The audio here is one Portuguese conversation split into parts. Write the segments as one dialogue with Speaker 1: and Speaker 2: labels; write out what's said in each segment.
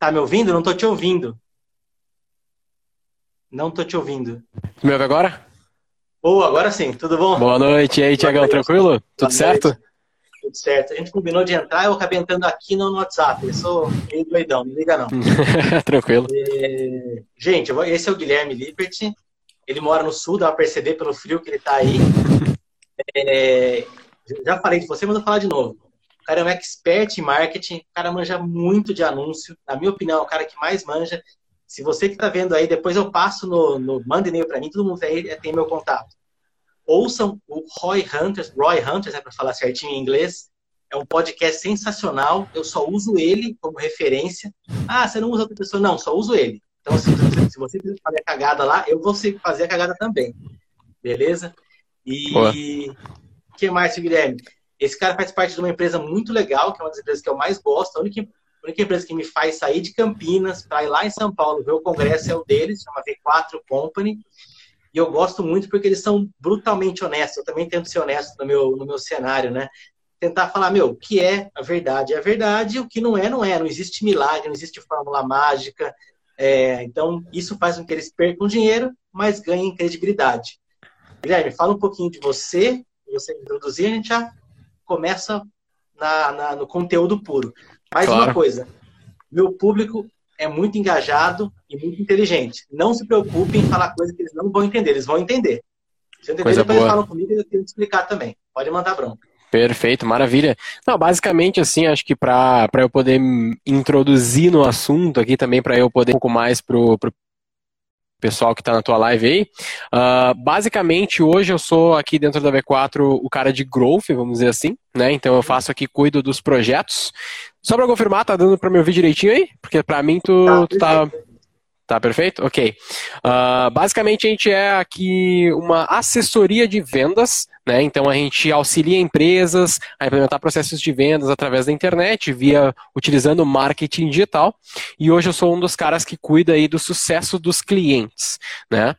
Speaker 1: Tá me ouvindo? Não tô te ouvindo. Não tô te ouvindo.
Speaker 2: Me ouve agora?
Speaker 1: Boa, agora sim, tudo bom?
Speaker 2: Boa noite, e aí, Tiagão, tranquilo? Tudo certo?
Speaker 1: Tudo certo. A gente combinou de entrar, eu acabei entrando aqui no WhatsApp. Eu sou meio doidão, não liga não.
Speaker 2: tranquilo.
Speaker 1: É... Gente, esse é o Guilherme Liberty. Ele mora no sul, dá pra perceber pelo frio que ele tá aí. É... Já falei de você, mas vou falar de novo. O cara é um expert em marketing, o cara manja muito de anúncio. Na minha opinião, é o cara que mais manja. Se você que está vendo aí, depois eu passo no, no manda e-mail para mim, todo mundo aí tem meu contato. Ouçam o Roy Hunters, Roy Hunters, é para falar certinho em inglês. É um podcast sensacional. Eu só uso ele como referência. Ah, você não usa outra pessoa? Não, só uso ele. Então, se você, se você fazer a cagada lá, eu vou fazer a cagada também. Beleza? E o que mais, Guilherme? Esse cara faz parte de uma empresa muito legal, que é uma das empresas que eu mais gosto. A única, a única empresa que me faz sair de Campinas para ir lá em São Paulo ver o congresso é o deles, chama V4 Company. E eu gosto muito porque eles são brutalmente honestos. Eu também tento ser honesto no meu, no meu cenário, né? Tentar falar, meu, o que é a verdade é a verdade, o que não é, não é. Não existe milagre, não existe fórmula mágica. É, então, isso faz com que eles percam dinheiro, mas ganhem credibilidade. Guilherme, fala um pouquinho de você, você introduzir, a gente já começa na, na, no conteúdo puro. Mais claro. uma coisa, meu público é muito engajado e muito inteligente. Não se preocupe em falar coisas que eles não vão entender, eles vão entender. Se eu entender, depois boa. eles falam comigo e eu tenho que explicar também. Pode mandar bronca.
Speaker 2: Perfeito, maravilha. Não, basicamente, assim, acho que para eu poder introduzir no assunto aqui também, para eu poder um pouco mais pro, pro pessoal que está na tua live aí. Uh, basicamente, hoje eu sou aqui dentro da V4 o cara de growth, vamos dizer assim, né? Então eu faço aqui, cuido dos projetos. Só para confirmar, tá dando para me ouvir direitinho aí? Porque para mim tu, tá, tu tá Tá perfeito? Ok. Uh, basicamente, a gente é aqui uma assessoria de vendas, né? Então, a gente auxilia empresas a implementar processos de vendas através da internet, via utilizando marketing digital. E hoje eu sou um dos caras que cuida aí do sucesso dos clientes, né?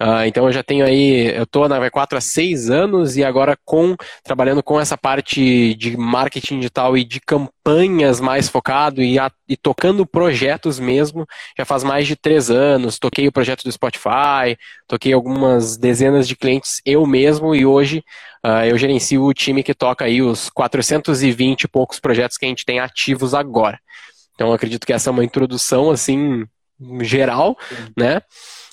Speaker 2: Uh, então, eu já tenho aí, eu estou na V4 há seis anos e agora com trabalhando com essa parte de marketing digital e de campanhas mais focado e, a, e tocando projetos mesmo, já faz mais de três três anos, toquei o projeto do Spotify, toquei algumas dezenas de clientes eu mesmo e hoje uh, eu gerencio o time que toca aí os 420 e poucos projetos que a gente tem ativos agora. Então acredito que essa é uma introdução assim geral, né?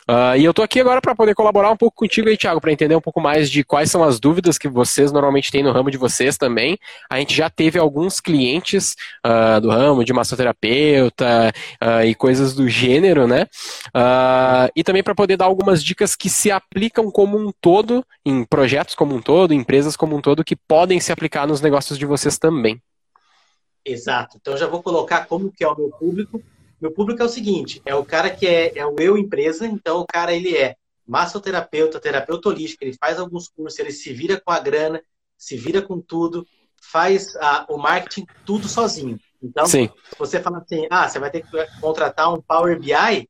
Speaker 2: Uh, e eu estou aqui agora para poder colaborar um pouco contigo aí, Thiago, para entender um pouco mais de quais são as dúvidas que vocês normalmente têm no ramo de vocês também. A gente já teve alguns clientes uh, do ramo de massoterapeuta uh, e coisas do gênero, né? e também para poder dar algumas dicas que se aplicam como um todo, em projetos como um todo, em empresas como um todo, que podem se aplicar nos negócios de vocês também.
Speaker 1: Exato. Então já vou colocar como que é o meu público meu público é o seguinte, é o cara que é, é o eu empresa, então o cara ele é massoterapeuta, terapeuta holístico, ele faz alguns cursos, ele se vira com a grana, se vira com tudo, faz a, o marketing tudo sozinho. Então, Sim. se você fala assim, ah, você vai ter que contratar um Power BI,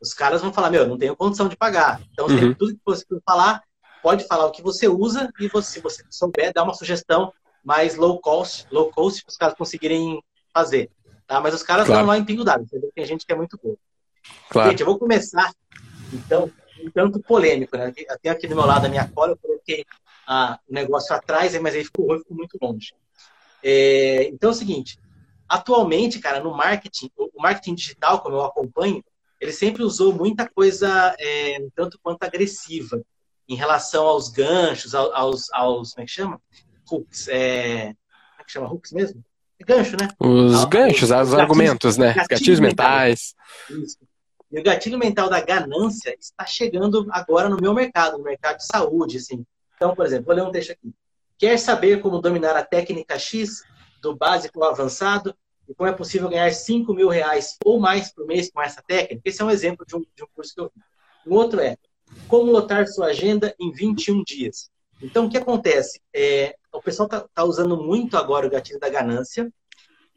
Speaker 1: os caras vão falar, meu, não tenho condição de pagar. Então, uhum. tudo que você falar, pode falar o que você usa e você, se você souber, dar uma sugestão mais low cost, low cost, para os caras conseguirem fazer. Tá? Mas os caras claro. lá em pingo d'água. Tem gente que é muito boa. Claro. Gente, eu vou começar, então, um tanto polêmico. Né? Eu tenho aqui do meu lado a minha cola, eu coloquei ah, o negócio atrás, mas aí ficou, ficou muito longe. É, então é o seguinte, atualmente, cara, no marketing, o marketing digital, como eu acompanho, ele sempre usou muita coisa é, um tanto quanto agressiva em relação aos ganchos, aos, aos como é que chama? Hooks. É, como é que chama hooks mesmo? Gancho, né?
Speaker 2: Os ganchos, os, os argumentos, né? Gatilhos, gatilhos mentais.
Speaker 1: Isso. E o gatilho mental da ganância está chegando agora no meu mercado, no mercado de saúde, assim. Então, por exemplo, vou ler um texto aqui. Quer saber como dominar a técnica X do básico ao avançado e como é possível ganhar 5 mil reais ou mais por mês com essa técnica? Esse é um exemplo de um, de um curso que eu vi. Um outro é como lotar sua agenda em 21 dias. Então, o que acontece? É, o pessoal está tá usando muito agora o gatilho da ganância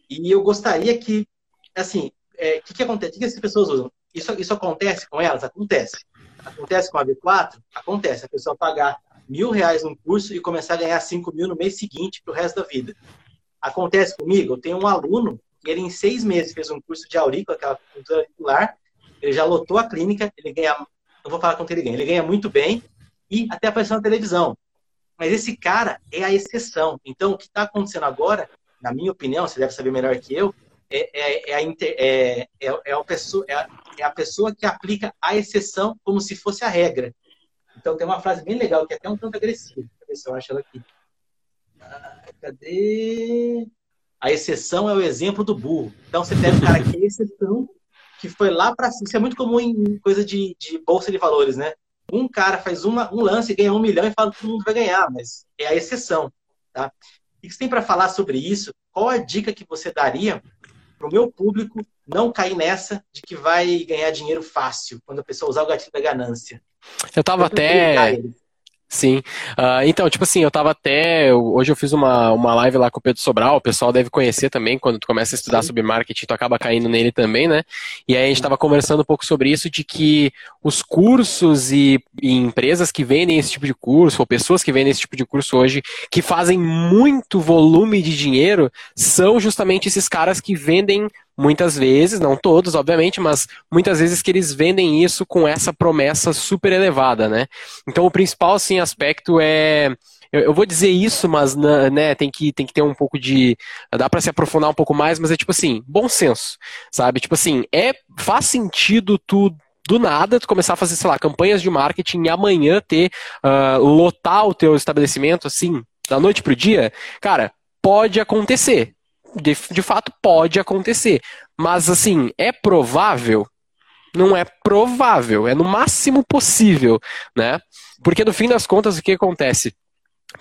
Speaker 1: e eu gostaria que, assim, o é, que, que acontece? O que, as pessoas usam? Isso, isso acontece com elas? Acontece. Acontece com a B4? Acontece. A pessoa pagar mil reais num curso e começar a ganhar cinco mil no mês seguinte para o resto da vida. Acontece comigo? Eu tenho um aluno ele em seis meses fez um curso de aurícula, aquela cultura auricular, ele já lotou a clínica, ele ganha, não vou falar quanto ele ganha, ele ganha muito bem e até apareceu na televisão. Mas esse cara é a exceção. Então, o que está acontecendo agora, na minha opinião, você deve saber melhor que eu, é, é, é, a, inter, é, é, é, a pessoa, é, a, é a pessoa que aplica a exceção como se fosse a regra. Então, tem uma frase bem legal, que é até um tanto agressiva. Deixa eu ver se eu acho ela aqui. Ah, cadê? A exceção é o exemplo do burro. Então, você pega um cara que é exceção, que foi lá para Isso é muito comum em coisa de, de bolsa de valores, né? Um cara faz uma, um lance e ganha um milhão e fala que todo mundo vai ganhar, mas é a exceção. Tá? O que você tem para falar sobre isso? Qual a dica que você daria para o meu público não cair nessa de que vai ganhar dinheiro fácil quando a pessoa usar o gatilho da ganância?
Speaker 2: Eu estava até. Sim. Uh, então, tipo assim, eu tava até. Hoje eu fiz uma, uma live lá com o Pedro Sobral, o pessoal deve conhecer também, quando tu começa a estudar Sim. sobre marketing, tu acaba caindo nele também, né? E aí a gente tava conversando um pouco sobre isso, de que os cursos e, e empresas que vendem esse tipo de curso, ou pessoas que vendem esse tipo de curso hoje, que fazem muito volume de dinheiro, são justamente esses caras que vendem muitas vezes, não todos, obviamente, mas muitas vezes que eles vendem isso com essa promessa super elevada, né? Então o principal assim aspecto é eu, vou dizer isso, mas né, tem que, tem que ter um pouco de. Dá para se aprofundar um pouco mais, mas é tipo assim, bom senso, sabe? Tipo assim, é faz sentido tu do nada tu começar a fazer, sei lá, campanhas de marketing e amanhã ter uh, lotar o teu estabelecimento assim, da noite pro dia, cara, pode acontecer de, de fato pode acontecer. Mas assim, é provável? Não é provável, é no máximo possível, né? Porque no fim das contas, o que acontece?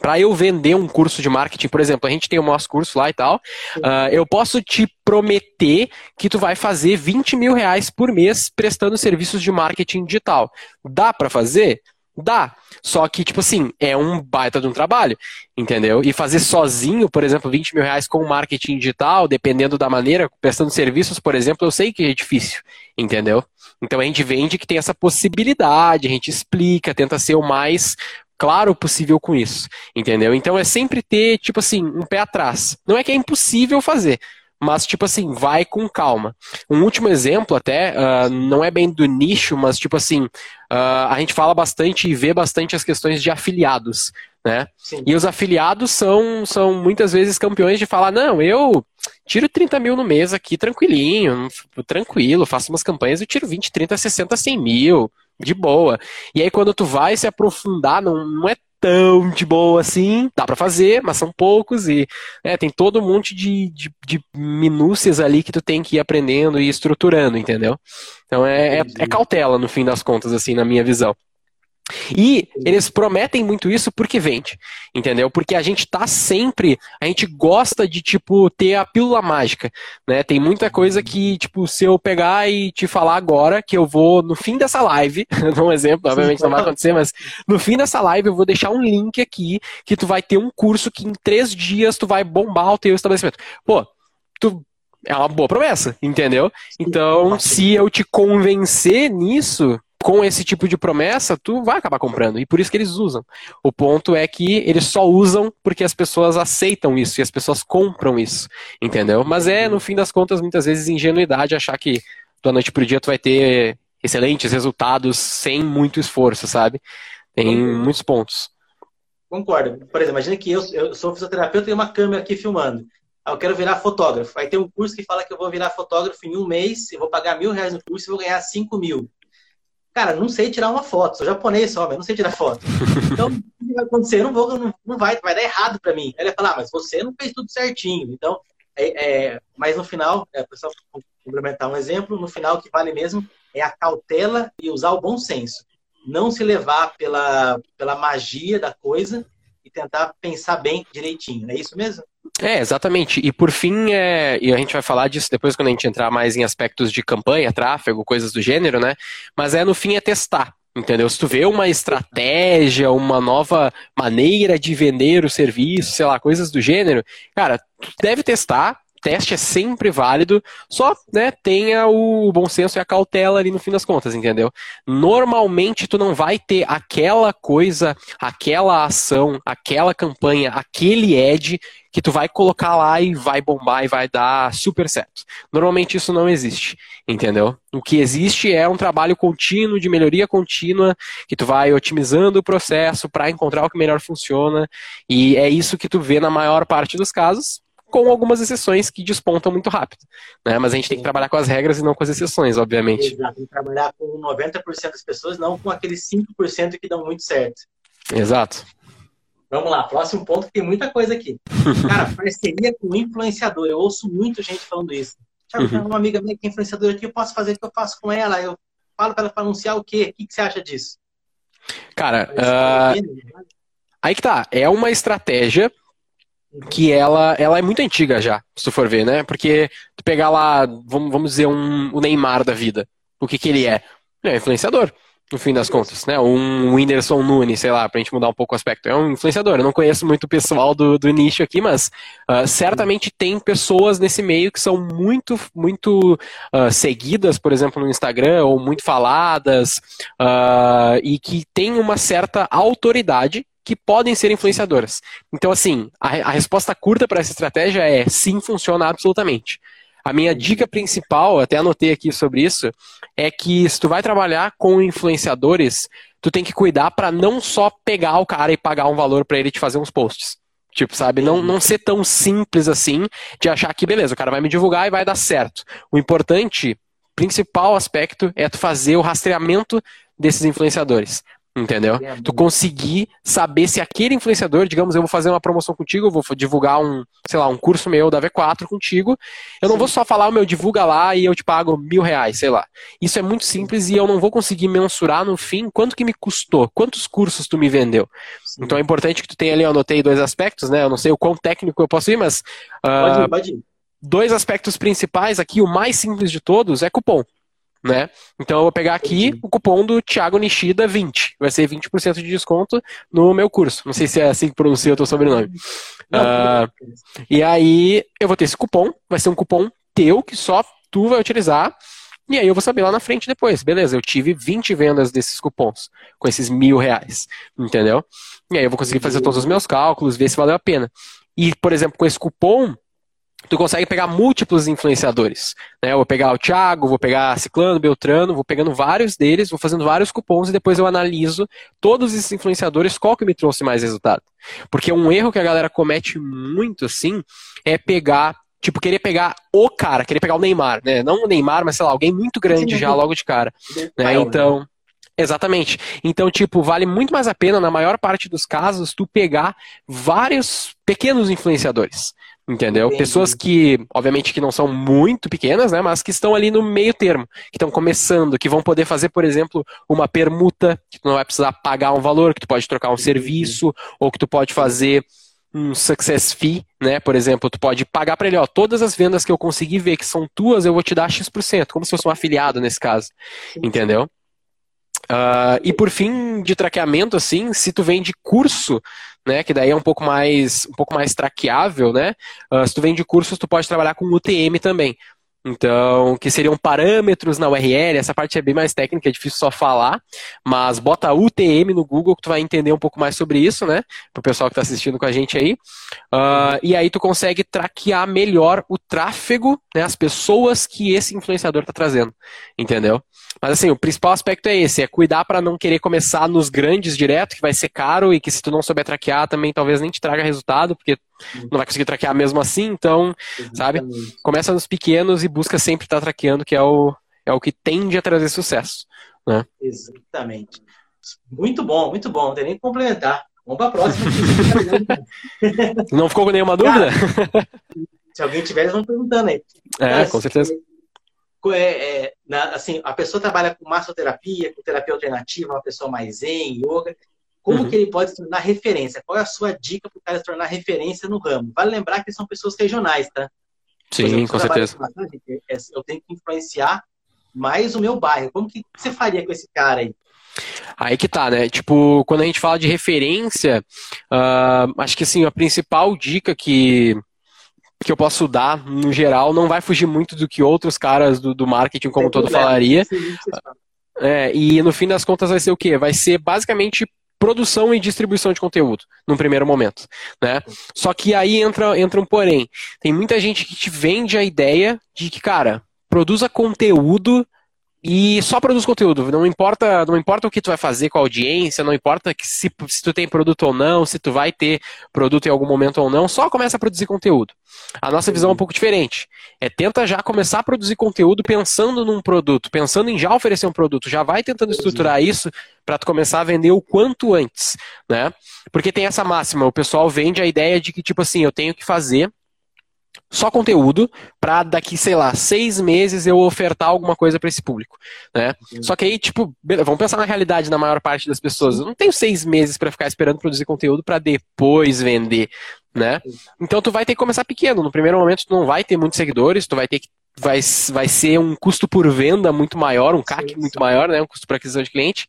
Speaker 2: para eu vender um curso de marketing, por exemplo, a gente tem o nosso curso lá e tal, uh, eu posso te prometer que tu vai fazer 20 mil reais por mês prestando serviços de marketing digital. Dá para fazer? Dá. Só que, tipo assim, é um baita de um trabalho, entendeu? E fazer sozinho, por exemplo, 20 mil reais com marketing digital, dependendo da maneira, prestando serviços, por exemplo, eu sei que é difícil, entendeu? Então a gente vende que tem essa possibilidade, a gente explica, tenta ser o mais claro possível com isso, entendeu? Então é sempre ter, tipo assim, um pé atrás. Não é que é impossível fazer, mas, tipo assim, vai com calma. Um último exemplo, até, uh, não é bem do nicho, mas, tipo assim, uh, a gente fala bastante e vê bastante as questões de afiliados, né? Sim. E os afiliados são, são muitas vezes campeões de falar, não, eu tiro 30 mil no mês aqui, tranquilinho, tranquilo, faço umas campanhas, eu tiro 20, 30, 60, 100 mil, de boa. E aí, quando tu vai se aprofundar, não, não é tão de boa assim. Dá para fazer, mas são poucos e né, tem todo um monte de, de, de, minúcias ali que tu tem que ir aprendendo e estruturando, entendeu? Então é, é, é cautela no fim das contas, assim, na minha visão. E eles prometem muito isso porque vende, entendeu? Porque a gente tá sempre, a gente gosta de, tipo, ter a pílula mágica, né? Tem muita coisa que, tipo, se eu pegar e te falar agora que eu vou, no fim dessa live, um exemplo, obviamente não vai acontecer, mas no fim dessa live eu vou deixar um link aqui que tu vai ter um curso que em três dias tu vai bombar o teu estabelecimento. Pô, tu é uma boa promessa, entendeu? Então, se eu te convencer nisso, com esse tipo de promessa, tu vai acabar comprando. E por isso que eles usam. O ponto é que eles só usam porque as pessoas aceitam isso e as pessoas compram isso. Entendeu? Mas é, no fim das contas, muitas vezes ingenuidade achar que da noite pro dia tu vai ter excelentes resultados sem muito esforço, sabe? Tem muitos pontos.
Speaker 1: Concordo. Por exemplo, imagina que eu, eu sou fisioterapeuta e tenho uma câmera aqui filmando. Ah, eu quero virar fotógrafo. Aí tem um curso que fala que eu vou virar fotógrafo em um mês, eu vou pagar mil reais no curso e vou ganhar cinco mil. Cara, não sei tirar uma foto, sou japonês só, mas não sei tirar foto. Então, o que vai acontecer? Eu não vou, não, não vai, vai dar errado para mim. Ele vai falar, ah, mas você não fez tudo certinho. Então, é, é, mas no final, é, pessoal, complementar um exemplo, no final o que vale mesmo é a cautela e usar o bom senso. Não se levar pela, pela magia da coisa e tentar pensar bem direitinho. É isso mesmo?
Speaker 2: É, exatamente. E por fim, é, e a gente vai falar disso depois quando a gente entrar mais em aspectos de campanha, tráfego, coisas do gênero, né? Mas é no fim é testar. Entendeu? Se tu vê uma estratégia, uma nova maneira de vender o serviço, sei lá, coisas do gênero, cara, tu deve testar, teste é sempre válido, só, né, tenha o bom senso e a cautela ali no fim das contas, entendeu? Normalmente tu não vai ter aquela coisa, aquela ação, aquela campanha, aquele ad que tu vai colocar lá e vai bombar e vai dar super certo. Normalmente isso não existe, entendeu? O que existe é um trabalho contínuo, de melhoria contínua, que tu vai otimizando o processo para encontrar o que melhor funciona, e é isso que tu vê na maior parte dos casos, com algumas exceções que despontam muito rápido. Né? Mas a gente tem que trabalhar com as regras e não com as exceções, obviamente.
Speaker 1: Exato, tem que trabalhar com 90% das pessoas, não com aqueles 5% que dão muito certo.
Speaker 2: Exato.
Speaker 1: Vamos lá, próximo ponto, tem muita coisa aqui. Cara, parceria com influenciador. Eu ouço muito gente falando isso. Tiago, uhum. uma amiga minha que é influenciadora aqui, eu posso fazer o que eu faço com ela? Eu falo para ela para anunciar o quê? O que, que você acha disso?
Speaker 2: Cara, uh... aí que tá. É uma estratégia que ela, ela é muito antiga já, se tu for ver, né? Porque tu pegar lá, vamos, vamos dizer, um, o Neymar da vida. O que, que ele é? Ele é influenciador no fim das contas, né? Um Whindersson Nunes, sei lá, pra gente mudar um pouco o aspecto. É um influenciador. Eu não conheço muito o pessoal do, do nicho aqui, mas uh, certamente tem pessoas nesse meio que são muito, muito uh, seguidas, por exemplo, no Instagram, ou muito faladas, uh, e que tem uma certa autoridade que podem ser influenciadoras. Então, assim, a, a resposta curta para essa estratégia é sim, funciona absolutamente. A minha dica principal, até anotei aqui sobre isso, é que se tu vai trabalhar com influenciadores, tu tem que cuidar para não só pegar o cara e pagar um valor para ele te fazer uns posts. Tipo, sabe, não, não ser tão simples assim de achar que, beleza, o cara vai me divulgar e vai dar certo. O importante, principal aspecto, é tu fazer o rastreamento desses influenciadores. Entendeu? É tu conseguir saber se aquele influenciador, digamos, eu vou fazer uma promoção contigo, eu vou divulgar um, sei lá, um curso meu da V4 contigo. Eu Sim. não vou só falar o meu divulga lá e eu te pago mil reais, sei lá. Isso é muito simples e eu não vou conseguir mensurar no fim quanto que me custou, quantos cursos tu me vendeu. Sim. Então é importante que tu tenha ali, eu anotei dois aspectos, né? Eu não sei o quão técnico eu posso ir, mas. Uh, pode ir, pode ir. Dois aspectos principais aqui, o mais simples de todos é cupom né? Então eu vou pegar aqui o cupom do Thiago Nishida 20. Vai ser 20% de desconto no meu curso. Não sei se é assim que pronuncia o teu sobrenome. Uh, e aí eu vou ter esse cupom, vai ser um cupom teu que só tu vai utilizar. E aí eu vou saber lá na frente depois, beleza, eu tive 20 vendas desses cupons, com esses mil reais, entendeu? E aí eu vou conseguir fazer todos os meus cálculos, ver se valeu a pena. E, por exemplo, com esse cupom, tu consegue pegar múltiplos influenciadores. Né? Eu vou pegar o Thiago, vou pegar Ciclano, Beltrano, vou pegando vários deles, vou fazendo vários cupons e depois eu analiso todos esses influenciadores, qual que me trouxe mais resultado. Porque um erro que a galera comete muito, assim, é pegar Tipo, querer pegar o cara, querer pegar o Neymar, né? Não o Neymar, mas sei lá, alguém muito grande já logo de cara. Né? Então, Exatamente. Então, tipo, vale muito mais a pena, na maior parte dos casos, tu pegar vários pequenos influenciadores. Entendeu? Entendi. Pessoas que, obviamente, que não são muito pequenas, né? Mas que estão ali no meio termo, que estão começando, que vão poder fazer, por exemplo, uma permuta, que tu não vai precisar pagar um valor, que tu pode trocar um serviço, ou que tu pode fazer um success fee, né? Por exemplo, tu pode pagar para ele, ó, todas as vendas que eu conseguir ver que são tuas, eu vou te dar X%, como se fosse um afiliado nesse caso. Entendeu? Uh, e por fim, de traqueamento, assim, se tu vende curso, né, que daí é um pouco mais, um pouco mais traqueável, né? Uh, se tu vende cursos, tu pode trabalhar com UTM também. Então, que seriam parâmetros na URL, essa parte é bem mais técnica, é difícil só falar, mas bota UTM no Google que tu vai entender um pouco mais sobre isso, né? Para o pessoal que está assistindo com a gente aí. Uh, e aí tu consegue traquear melhor o tráfego, né, as pessoas que esse influenciador está trazendo, entendeu? Mas assim, o principal aspecto é esse, é cuidar para não querer começar nos grandes direto, que vai ser caro e que se tu não souber traquear também talvez nem te traga resultado, porque não vai conseguir traquear mesmo assim, então, Exatamente. sabe? Começa nos pequenos e busca sempre estar tá traqueando, que é o, é o que tende a trazer sucesso. Né?
Speaker 1: Exatamente. Muito bom, muito bom, não tem nem que complementar. Vamos para a próxima.
Speaker 2: não ficou com nenhuma dúvida? Cara,
Speaker 1: se alguém tiver, eles vão perguntando aí.
Speaker 2: É, Mas, com certeza
Speaker 1: é, é, na, assim, a pessoa trabalha com massoterapia, com terapia alternativa, uma pessoa mais zen, yoga. Como uhum. que ele pode se tornar referência? Qual é a sua dica para o cara se tornar referência no ramo? Vale lembrar que são pessoas regionais, tá?
Speaker 2: Sim, exemplo, com certeza.
Speaker 1: É, eu tenho que influenciar mais o meu bairro. Como que você faria com esse cara aí?
Speaker 2: Aí que tá, né? Tipo, quando a gente fala de referência, uh, acho que assim, a principal dica que que eu posso dar, no geral, não vai fugir muito do que outros caras do, do marketing como todo falaria. É, e no fim das contas vai ser o quê? Vai ser basicamente produção e distribuição de conteúdo, num primeiro momento, né? Só que aí entra, entra um porém. Tem muita gente que te vende a ideia de que, cara, produza conteúdo e só produz conteúdo. Não importa, não importa o que tu vai fazer com a audiência, não importa que se, se tu tem produto ou não, se tu vai ter produto em algum momento ou não, só começa a produzir conteúdo. A nossa visão é um pouco diferente. É tenta já começar a produzir conteúdo pensando num produto, pensando em já oferecer um produto, já vai tentando estruturar isso para tu começar a vender o quanto antes, né? Porque tem essa máxima, o pessoal vende a ideia de que tipo assim, eu tenho que fazer só conteúdo para daqui, sei lá, seis meses eu ofertar alguma coisa para esse público, né? Só que aí, tipo, vamos pensar na realidade da maior parte das pessoas. Eu não tenho seis meses para ficar esperando produzir conteúdo para depois vender, né? Então tu vai ter que começar pequeno. No primeiro momento tu não vai ter muitos seguidores, tu vai ter que vai, vai ser um custo por venda muito maior, um CAC sim, muito sim. maior, né, um custo para aquisição de cliente,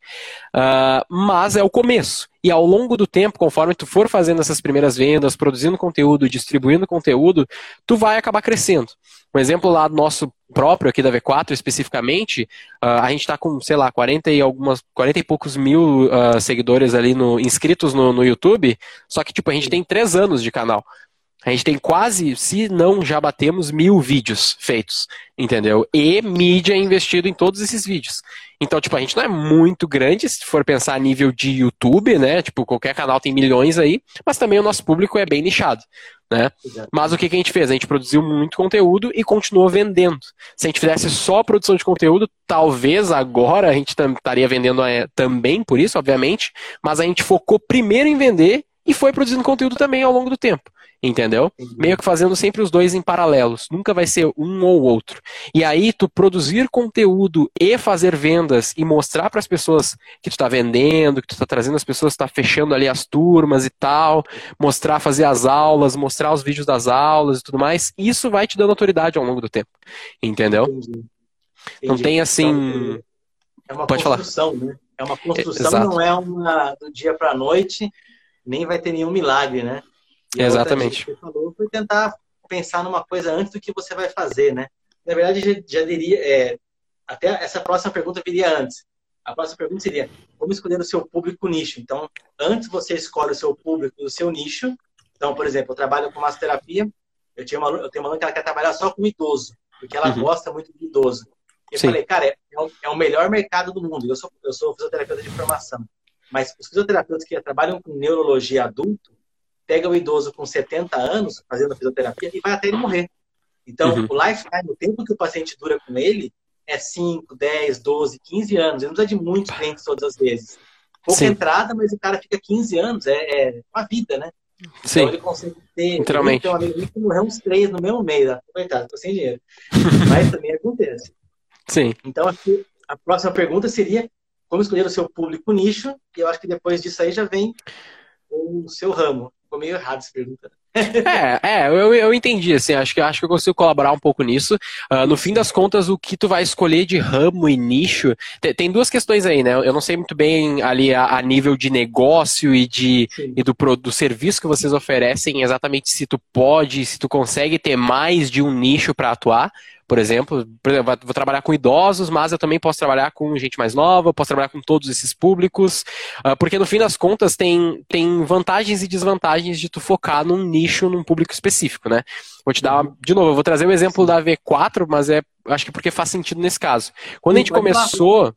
Speaker 2: uh, mas é o começo. E ao longo do tempo, conforme tu for fazendo essas primeiras vendas, produzindo conteúdo, distribuindo conteúdo, tu vai acabar crescendo. Um exemplo lá nosso próprio aqui da V4 especificamente, uh, a gente está com, sei lá, 40 e algumas, 40 e poucos mil uh, seguidores ali no, inscritos no, no YouTube, só que tipo, a gente tem três anos de canal. A gente tem quase, se não já batemos, mil vídeos feitos, entendeu? E mídia investido em todos esses vídeos. Então, tipo, a gente não é muito grande, se for pensar a nível de YouTube, né? Tipo, qualquer canal tem milhões aí, mas também o nosso público é bem nichado, né? Mas o que, que a gente fez? A gente produziu muito conteúdo e continuou vendendo. Se a gente fizesse só produção de conteúdo, talvez agora a gente estaria vendendo é, também por isso, obviamente, mas a gente focou primeiro em vender e foi produzindo conteúdo também ao longo do tempo. Entendeu? Meio que fazendo sempre os dois em paralelos. Nunca vai ser um ou outro. E aí, tu produzir conteúdo e fazer vendas e mostrar para as pessoas que tu está vendendo, que tu está trazendo as pessoas, está fechando ali as turmas e tal, mostrar, fazer as aulas, mostrar os vídeos das aulas e tudo mais, isso vai te dando autoridade ao longo do tempo. Entendeu? Entendi. Entendi. Não tem assim.
Speaker 1: Então, é uma Pode construção, falar. né? É uma construção, é, não é uma do dia para a noite, nem vai ter nenhum milagre, né?
Speaker 2: E Exatamente.
Speaker 1: Que você falou foi tentar pensar numa coisa antes do que você vai fazer, né? Na verdade, já, já diria, é, até essa próxima pergunta viria antes. A próxima pergunta seria: como escolher o seu público nicho? Então, antes você escolhe o seu público, o seu nicho. Então, por exemplo, eu trabalho com massoterapia. Eu, tinha uma, eu tenho uma aluna que ela quer trabalhar só com idoso, porque ela uhum. gosta muito de idoso. Eu Sim. falei, cara, é, é, o, é, o, melhor mercado do mundo. Eu sou, eu sou fisioterapeuta de formação. Mas os fisioterapeutas que trabalham com neurologia adulto, pega o idoso com 70 anos fazendo fisioterapia e vai até ele morrer. Então, uhum. o lifetime, o tempo que o paciente dura com ele, é 5, 10, 12, 15 anos. Ele não precisa de muitos clientes todas as vezes. Pouca Sim. entrada, mas o cara fica 15 anos. É, é uma vida, né?
Speaker 2: Sim. Então ele consegue ter. Literalmente. Tem um amigo
Speaker 1: que morreu uns três no mesmo mês. Né? Coitado, tô sem dinheiro. mas também acontece.
Speaker 2: Sim.
Speaker 1: Então, aqui, a próxima pergunta seria como escolher o seu público nicho. E eu acho que depois disso aí já vem o seu ramo. Ficou meio errado essa pergunta.
Speaker 2: é, é eu, eu entendi, assim, acho que, acho que eu consigo colaborar um pouco nisso. Uh, no fim das contas, o que tu vai escolher de ramo e nicho, tem, tem duas questões aí, né? Eu não sei muito bem ali a, a nível de negócio e, de, e do, do serviço que vocês oferecem, exatamente se tu pode, se tu consegue ter mais de um nicho para atuar, por exemplo, por exemplo, vou trabalhar com idosos, mas eu também posso trabalhar com gente mais nova, posso trabalhar com todos esses públicos, uh, porque no fim das contas tem, tem vantagens e desvantagens de tu focar num nicho, num público específico, né? Vou te dar, de novo, eu vou trazer o exemplo da V4, mas é, acho que porque faz sentido nesse caso. Quando a gente começou,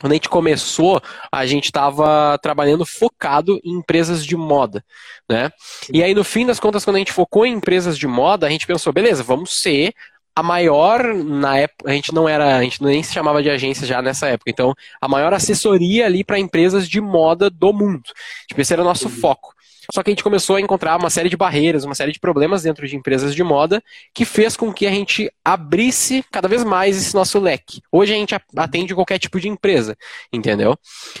Speaker 2: quando a gente começou, a gente estava trabalhando focado em empresas de moda, né? E aí, no fim das contas, quando a gente focou em empresas de moda, a gente pensou, beleza, vamos ser a maior, na época, a gente não era, a gente nem se chamava de agência já nessa época, então, a maior assessoria ali para empresas de moda do mundo. Tipo, esse era o nosso foco. Só que a gente começou a encontrar uma série de barreiras, uma série de problemas dentro de empresas de moda, que fez com que a gente abrisse cada vez mais esse nosso leque. Hoje a gente atende qualquer tipo de empresa, entendeu?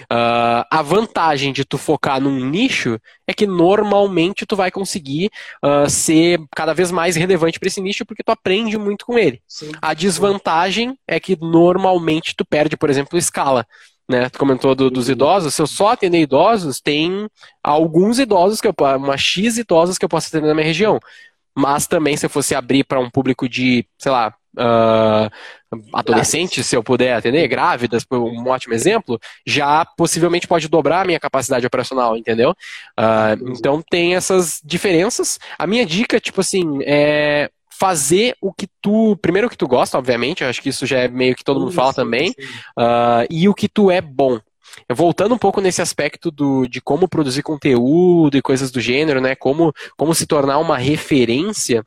Speaker 2: Uh, a vantagem de tu focar num nicho é que normalmente tu vai conseguir uh, ser cada vez mais relevante para esse nicho porque tu aprende muito com ele. Sim. A desvantagem é que normalmente tu perde, por exemplo, escala né? Tu comentou do, dos idosos. Se eu só atender idosos, tem alguns idosos que eu uma X idosos que eu posso atender na minha região. mas também se eu fosse abrir para um público de, sei lá, uh, adolescentes, se eu puder atender, grávidas, um ótimo exemplo, já possivelmente pode dobrar a minha capacidade operacional, entendeu? Uh, então tem essas diferenças. A minha dica, tipo assim, é fazer o que tu, primeiro o que tu gosta, obviamente, eu acho que isso já é meio que todo mundo fala também, uh, e o que tu é bom. Voltando um pouco nesse aspecto do, de como produzir conteúdo e coisas do gênero, né? Como, como se tornar uma referência,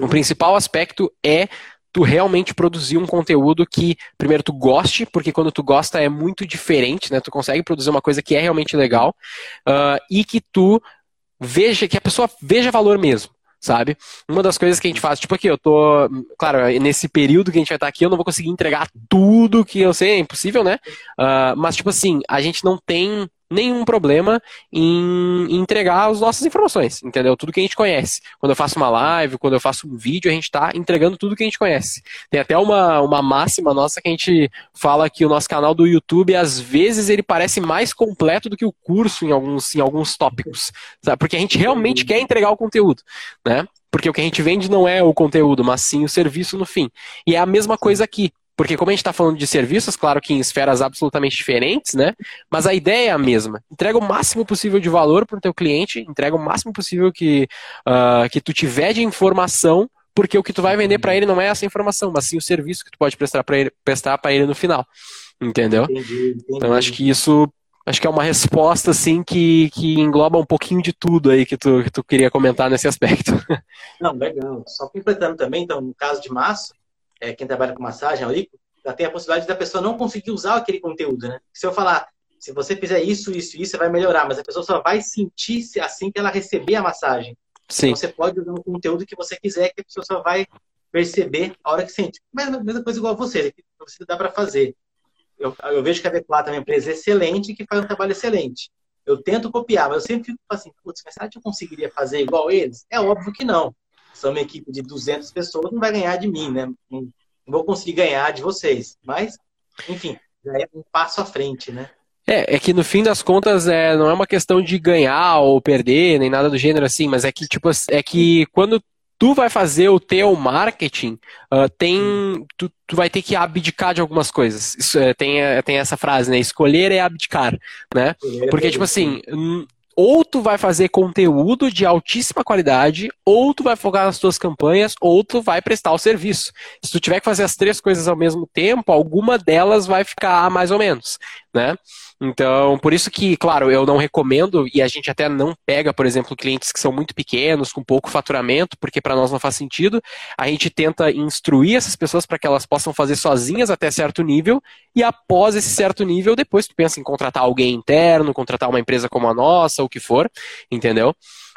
Speaker 2: o principal aspecto é tu realmente produzir um conteúdo que, primeiro, tu goste, porque quando tu gosta é muito diferente, né? Tu consegue produzir uma coisa que é realmente legal, uh, e que tu veja, que a pessoa veja valor mesmo sabe? Uma das coisas que a gente faz, tipo aqui, eu tô, claro, nesse período que a gente vai estar aqui, eu não vou conseguir entregar tudo que eu sei, é impossível, né? Uh, mas, tipo assim, a gente não tem nenhum problema em entregar as nossas informações, entendeu? Tudo que a gente conhece. Quando eu faço uma live, quando eu faço um vídeo, a gente está entregando tudo que a gente conhece. Tem até uma, uma máxima nossa que a gente fala que o nosso canal do YouTube, às vezes, ele parece mais completo do que o curso em alguns, em alguns tópicos, sabe? Porque a gente realmente quer entregar o conteúdo, né? Porque o que a gente vende não é o conteúdo, mas sim o serviço no fim. E é a mesma coisa aqui. Porque como a gente está falando de serviços, claro que em esferas absolutamente diferentes, né? Mas a ideia é a mesma. Entrega o máximo possível de valor para o teu cliente, entrega o máximo possível que, uh, que tu tiver de informação, porque o que tu vai vender para ele não é essa informação, mas sim o serviço que tu pode prestar para ele, prestar ele no final. Entendeu? Entendi, entendi. Então acho que isso acho que é uma resposta assim que, que engloba um pouquinho de tudo aí que tu, que tu queria comentar nesse aspecto.
Speaker 1: Não, legal. Só completando também, então, no caso de massa, é, quem trabalha com massagem, auriculo, já tem a possibilidade da pessoa não conseguir usar aquele conteúdo, né? Se eu falar, se você fizer isso, isso, isso, você vai melhorar, mas a pessoa só vai sentir assim que ela receber a massagem.
Speaker 2: Sim.
Speaker 1: Então, você pode usar o conteúdo que você quiser, que a pessoa só vai perceber a hora que sente. Mas a mesma coisa igual você, que você dá para fazer. Eu, eu, vejo que a B4 é uma empresa excelente que faz um trabalho excelente. Eu tento copiar, mas eu sempre fico assim, putz, mas será que eu conseguiria fazer igual eles? É óbvio que não sou uma equipe de 200 pessoas, não vai ganhar de mim, né? Não vou conseguir ganhar de vocês. Mas, enfim, já é um passo à frente, né?
Speaker 2: É, é que no fim das contas é, não é uma questão de ganhar ou perder, nem nada do gênero assim, mas é que, tipo, é que quando tu vai fazer o teu marketing, uh, tem, tu, tu, vai ter que abdicar de algumas coisas. Isso, é, tem, é, tem essa frase, né? Escolher é abdicar, né? Porque, tipo assim, ou tu vai fazer conteúdo de altíssima qualidade, ou tu vai focar nas tuas campanhas, ou tu vai prestar o serviço. Se tu tiver que fazer as três coisas ao mesmo tempo, alguma delas vai ficar mais ou menos, né? Então, por isso que, claro, eu não recomendo, e a gente até não pega, por exemplo, clientes que são muito pequenos, com pouco faturamento, porque para nós não faz sentido. A gente tenta instruir essas pessoas para que elas possam fazer sozinhas até certo nível, e após esse certo nível, depois tu pensa em contratar alguém interno, contratar uma empresa como a nossa, o que for, entendeu?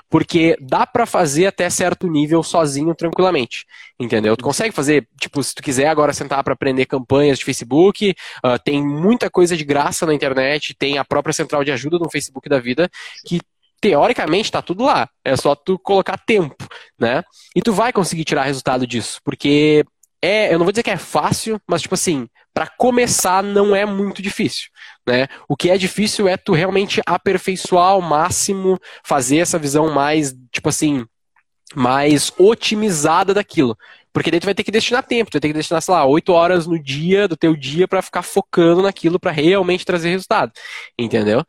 Speaker 2: Porque dá para fazer até certo nível sozinho tranquilamente, entendeu? Tu consegue fazer, tipo, se tu quiser agora sentar para aprender campanhas de Facebook, uh, tem muita coisa de graça na internet, tem a própria central de ajuda no Facebook da vida que teoricamente está tudo lá. É só tu colocar tempo, né? E tu vai conseguir tirar resultado disso, porque é, eu não vou dizer que é fácil, mas tipo assim, para começar não é muito difícil. Né? O que é difícil é tu realmente aperfeiçoar ao máximo, fazer essa visão mais, tipo assim, mais otimizada daquilo. Porque daí tu vai ter que destinar tempo, tu vai ter que destinar, sei lá, 8 horas no dia do teu dia para ficar focando naquilo para realmente trazer resultado. Entendeu?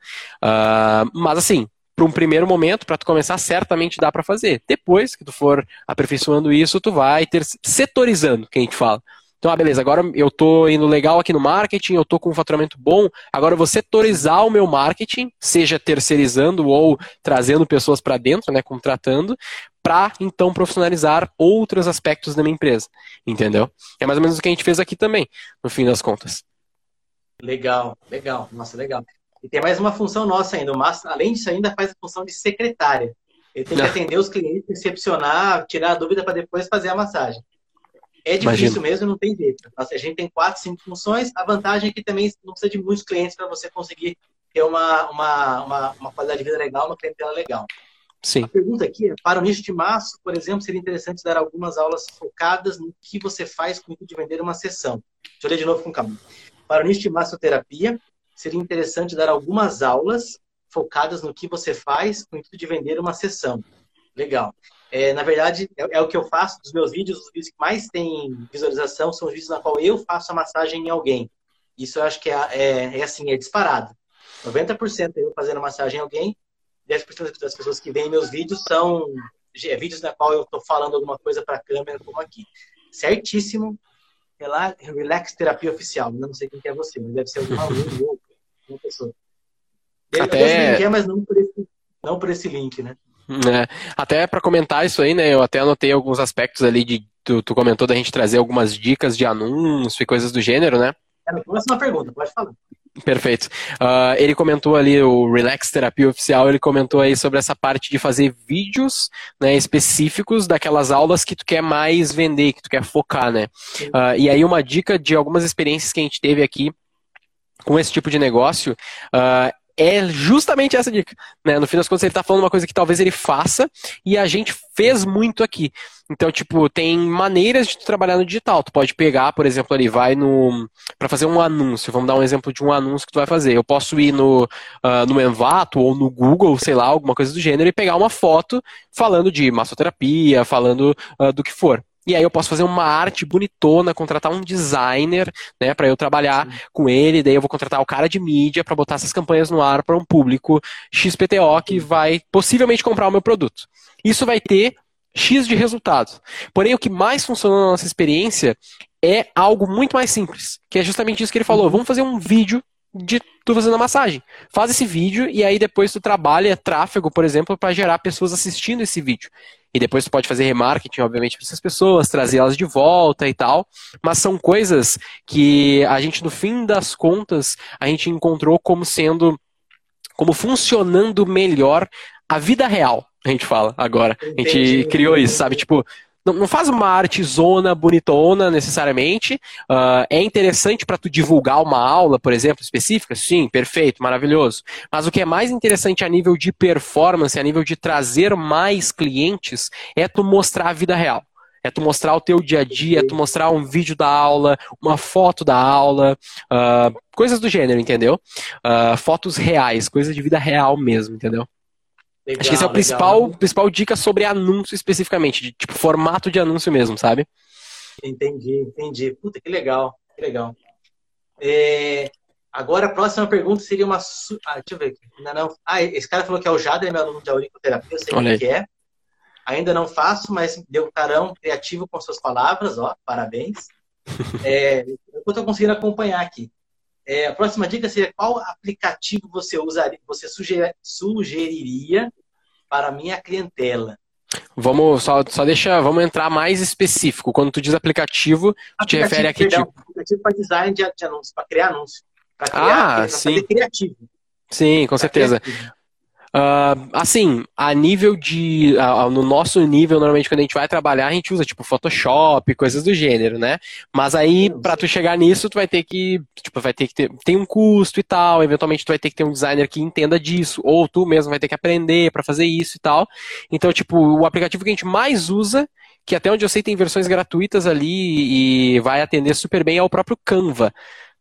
Speaker 2: Uh, mas assim, para um primeiro momento, para tu começar, certamente dá para fazer. Depois que tu for aperfeiçoando isso, tu vai ter setorizando, que a gente fala. Então, ah, beleza, agora eu estou indo legal aqui no marketing, eu estou com um faturamento bom, agora eu vou setorizar o meu marketing, seja terceirizando ou trazendo pessoas para dentro, né, contratando, para então profissionalizar outros aspectos da minha empresa, entendeu? É mais ou menos o que a gente fez aqui também, no fim das contas.
Speaker 1: Legal, legal, nossa, legal. E tem mais uma função nossa ainda, o Márcio, além disso, ainda faz a função de secretária. Ele tem que atender os clientes, recepcionar, tirar a dúvida para depois fazer a massagem. É difícil Imagina. mesmo, não tem jeito. A gente tem quatro, cinco funções. A vantagem é que também não precisa de muitos clientes para você conseguir ter uma, uma, uma, uma, qualidade de vida legal, uma clientela legal.
Speaker 2: Sim.
Speaker 1: A pergunta aqui é, para o nicho de março, por exemplo, seria interessante dar algumas aulas focadas no que você faz com o de vender uma sessão. Deixa eu ler de novo com calma. Para o nicho de massoterapia, seria interessante dar algumas aulas focadas no que você faz com o intuito de vender uma sessão. Legal. É, na verdade, é, é, o que eu faço dos meus vídeos. Os vídeos que mais têm visualização são os vídeos na qual eu faço a massagem em alguém. Isso eu acho que é, é, é assim, é disparado. 90% eu fazendo massagem em alguém, 10% das pessoas que veem meus vídeos são é, vídeos na qual eu estou falando alguma coisa para a câmera, como aqui. Certíssimo. Relax Terapia Oficial. Não sei quem que é você, mas deve ser alguma uma pessoa. Até... Mas não por, esse, não por esse link, né?
Speaker 2: É, até para comentar isso aí, né? Eu até anotei alguns aspectos ali de. Tu, tu, comentou da gente trazer algumas dicas de anúncio e coisas do gênero, né?
Speaker 1: É, próxima pergunta, pode falar.
Speaker 2: Perfeito. Uh, ele comentou ali, o Relax Terapia Oficial, ele comentou aí sobre essa parte de fazer vídeos né, específicos daquelas aulas que tu quer mais vender, que tu quer focar, né? Uh, e aí uma dica de algumas experiências que a gente teve aqui com esse tipo de negócio uh, é justamente essa dica. Né? No fim das contas, ele está falando uma coisa que talvez ele faça e a gente fez muito aqui. Então, tipo, tem maneiras de trabalhar no digital. Tu pode pegar, por exemplo, ali, vai no. para fazer um anúncio. Vamos dar um exemplo de um anúncio que tu vai fazer. Eu posso ir no, uh, no Envato ou no Google, sei lá, alguma coisa do gênero, e pegar uma foto falando de massoterapia, falando uh, do que for. E aí eu posso fazer uma arte bonitona, contratar um designer, né, para eu trabalhar Sim. com ele, daí eu vou contratar o cara de mídia para botar essas campanhas no ar para um público XPTO que vai possivelmente comprar o meu produto. Isso vai ter X de resultado. Porém, o que mais funciona na nossa experiência é algo muito mais simples, que é justamente isso que ele falou. Uhum. Vamos fazer um vídeo de tu fazendo a massagem. Faz esse vídeo e aí depois tu trabalha tráfego, por exemplo, para gerar pessoas assistindo esse vídeo. E depois tu pode fazer remarketing, obviamente, para essas pessoas, trazer elas de volta e tal. Mas são coisas que a gente, no fim das contas, a gente encontrou como sendo, como funcionando melhor a vida real. A gente fala agora. A gente criou isso, sabe? Tipo, não, não faz uma arte zona, bonitona necessariamente. Uh, é interessante para tu divulgar uma aula, por exemplo, específica? Sim, perfeito, maravilhoso. Mas o que é mais interessante a nível de performance, a nível de trazer mais clientes, é tu mostrar a vida real. É tu mostrar o teu dia a dia, é tu mostrar um vídeo da aula, uma foto da aula, uh, coisas do gênero, entendeu? Uh, fotos reais, coisas de vida real mesmo, entendeu? Legal, Acho que esse é o principal, principal dica sobre anúncio especificamente, de tipo formato de anúncio mesmo, sabe?
Speaker 1: Entendi, entendi. Puta, que legal, que legal. É, agora a próxima pergunta seria uma. Ah, deixa eu ver aqui. Ainda não... Ah, esse cara falou que é o Jader, é meu aluno de auriculoterapia, eu sei o que é. Ainda não faço, mas deu um carão criativo com suas palavras, ó, parabéns. É, eu estou conseguindo acompanhar aqui. É, a próxima dica seria qual aplicativo você usaria, você sugerir, sugeriria para a minha clientela?
Speaker 2: Vamos só, só deixa, vamos entrar mais específico. Quando tu diz aplicativo, tu te refere a que perdão, tipo?
Speaker 1: Aplicativo para design de, de anúncio, para criar anúncio. Para criar,
Speaker 2: ah, sim.
Speaker 1: criativo.
Speaker 2: Sim, com certeza. Criativo. Uh, assim, a nível de. No nosso nível, normalmente, quando a gente vai trabalhar, a gente usa tipo Photoshop, coisas do gênero, né? Mas aí, para tu chegar nisso, tu vai ter que. Tipo, vai ter que ter. Tem um custo e tal. Eventualmente, tu vai ter que ter um designer que entenda disso. Ou tu mesmo vai ter que aprender para fazer isso e tal. Então, tipo, o aplicativo que a gente mais usa que até onde eu sei tem versões gratuitas ali e vai atender super bem é o próprio Canva.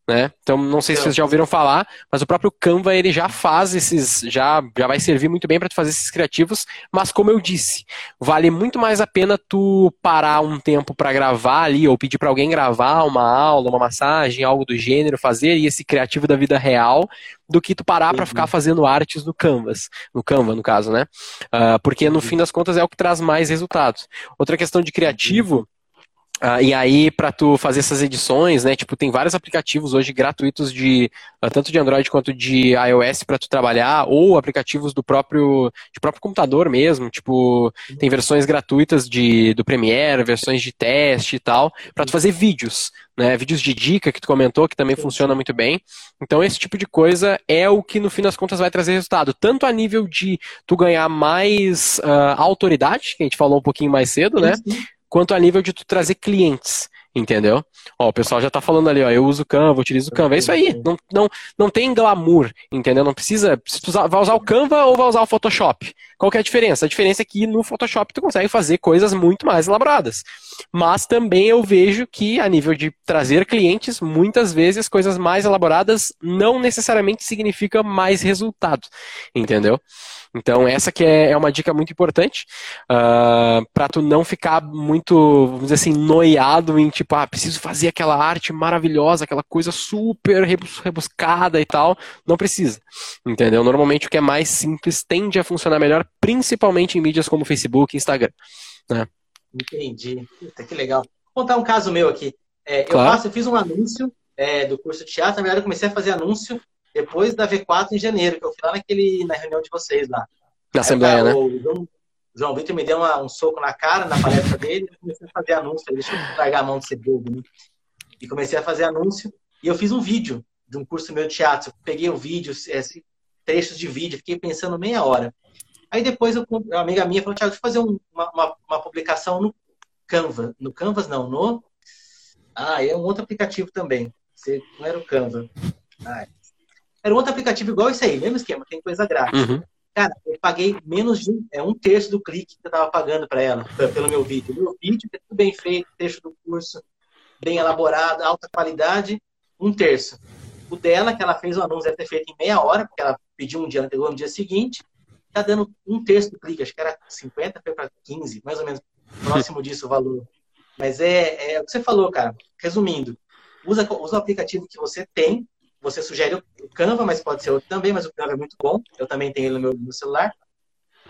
Speaker 2: Né? Então, não sei se vocês já ouviram falar, mas o próprio Canva ele já faz esses, já, já vai servir muito bem para tu fazer esses criativos, mas como eu disse, vale muito mais a pena tu parar um tempo para gravar ali ou pedir para alguém gravar uma aula, uma massagem, algo do gênero, fazer esse criativo da vida real, do que tu parar para ficar fazendo artes no Canvas, no Canva, no caso, né? Uh, porque no fim das contas é o que traz mais resultados. Outra questão de criativo Uh, e aí, para tu fazer essas edições, né? Tipo, tem vários aplicativos hoje gratuitos de uh, tanto de Android quanto de iOS para tu trabalhar, ou aplicativos do próprio, de próprio computador mesmo. Tipo, tem versões gratuitas de, do Premiere, versões de teste e tal, para tu fazer vídeos, né? Vídeos de dica que tu comentou, que também funciona muito bem. Então, esse tipo de coisa é o que no fim das contas vai trazer resultado, tanto a nível de tu ganhar mais uh, autoridade, que a gente falou um pouquinho mais cedo, né? Quanto a nível de tu trazer clientes, entendeu? Ó, o pessoal já tá falando ali, ó, eu uso Canva, utilizo Canva, é isso aí, não, não, não tem glamour, entendeu? Não precisa, se vai usar o Canva ou vai usar o Photoshop. Qual que é a diferença? A diferença é que no Photoshop tu consegue fazer coisas muito mais elaboradas. Mas também eu vejo que a nível de trazer clientes, muitas vezes coisas mais elaboradas não necessariamente significa mais resultado, entendeu? Então, essa que é, é uma dica muito importante uh, para tu não ficar muito, vamos dizer assim, noiado em tipo, ah, preciso fazer aquela arte maravilhosa, aquela coisa super rebuscada e tal. Não precisa, entendeu? Normalmente o que é mais simples tende a funcionar melhor, principalmente em mídias como Facebook e Instagram. Né?
Speaker 1: Entendi. Puta, que legal. Vou contar um caso meu aqui. É, claro. eu, faço, eu fiz um anúncio é, do curso de teatro. Na verdade, eu comecei a fazer anúncio depois da V4 em janeiro, que eu fui lá naquele, na reunião de vocês lá.
Speaker 2: Na Assembleia, né?
Speaker 1: O João, João Vitor me deu uma, um soco na cara na palestra dele e comecei a fazer anúncio. Deixa eu largar a mão de ser bobo, né? E comecei a fazer anúncio. E eu fiz um vídeo de um curso meu de teatro. Eu peguei o vídeo, esse, trechos de vídeo, fiquei pensando meia hora. Aí depois eu, uma amiga minha falou, Thiago, deixa eu fazer um, uma, uma, uma, publicação no Canva. No Canvas, não, no... Ah, é um outro aplicativo também. Você, não era o Canva. Ah, era um outro aplicativo igual esse aí, mesmo esquema, tem coisa grátis. Uhum. Cara, eu paguei menos de é, um terço do clique que eu tava pagando para ela, pelo meu vídeo. Meu vídeo é tudo bem feito, texto do curso, bem elaborado, alta qualidade, um terço. O dela, que ela fez o anúncio, deve ter feito em meia hora, porque ela pediu um dia, pegou no dia seguinte, tá dando um terço do clique, acho que era 50, foi para 15, mais ou menos próximo disso o valor. Mas é, é o que você falou, cara. Resumindo, usa, usa o aplicativo que você tem, você sugere o Canva, mas pode ser outro também, mas o Canva é muito bom, eu também tenho ele no meu, no celular.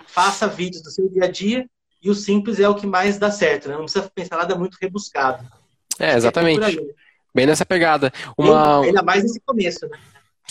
Speaker 1: Faça vídeos do seu dia a dia e o simples é o que mais dá certo, né? Não precisa pensar nada muito rebuscado.
Speaker 2: É, exatamente. É Bem nessa pegada. Uma...
Speaker 1: Ainda mais nesse começo, né?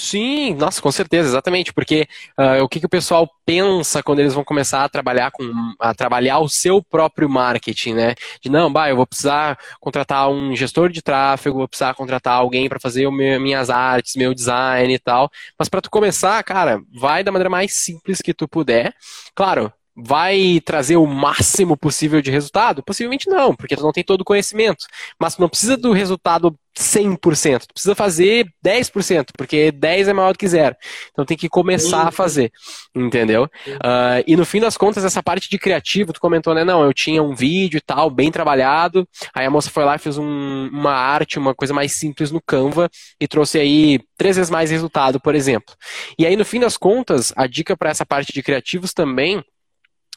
Speaker 2: Sim, nossa, com certeza, exatamente, porque uh, o que, que o pessoal pensa quando eles vão começar a trabalhar com a trabalhar o seu próprio marketing, né? De não, bah, eu vou precisar contratar um gestor de tráfego, vou precisar contratar alguém para fazer meu, minhas artes, meu design e tal. Mas para tu começar, cara, vai da maneira mais simples que tu puder. Claro, vai trazer o máximo possível de resultado? Possivelmente não, porque tu não tem todo o conhecimento. Mas tu não precisa do resultado 100%, tu precisa fazer 10%, porque 10 é maior do que zero. Então tem que começar a fazer, entendeu? Uh, e no fim das contas, essa parte de criativo, tu comentou, né? Não, eu tinha um vídeo e tal, bem trabalhado, aí a moça foi lá e fez um, uma arte, uma coisa mais simples no Canva e trouxe aí três vezes mais resultado, por exemplo. E aí, no fim das contas, a dica para essa parte de criativos também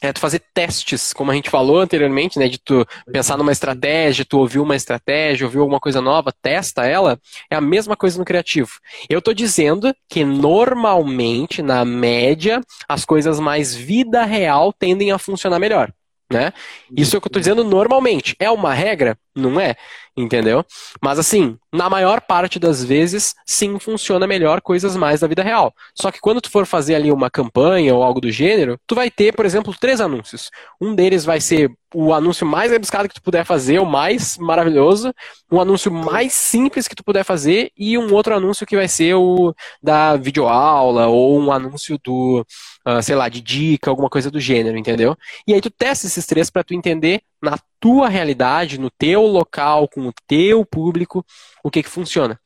Speaker 2: é tu fazer testes, como a gente falou anteriormente, né? De tu pensar numa estratégia, tu ouvir uma estratégia, ouvir alguma coisa nova, testa ela, é a mesma coisa no criativo. Eu estou dizendo que normalmente, na média, as coisas mais vida real tendem a funcionar melhor. Né? Isso é o que eu estou dizendo normalmente. É uma regra? Não é, entendeu? Mas assim, na maior parte das vezes, sim, funciona melhor coisas mais da vida real. Só que quando tu for fazer ali uma campanha ou algo do gênero, tu vai ter, por exemplo, três anúncios. Um deles vai ser o anúncio mais rebuscado que tu puder fazer, o mais maravilhoso, um anúncio mais simples que tu puder fazer e um outro anúncio que vai ser o da videoaula ou um anúncio do, uh, sei lá, de dica, alguma coisa do gênero, entendeu? E aí tu testa esses três para tu entender na tua realidade, no teu local, com o teu público, o que que funciona.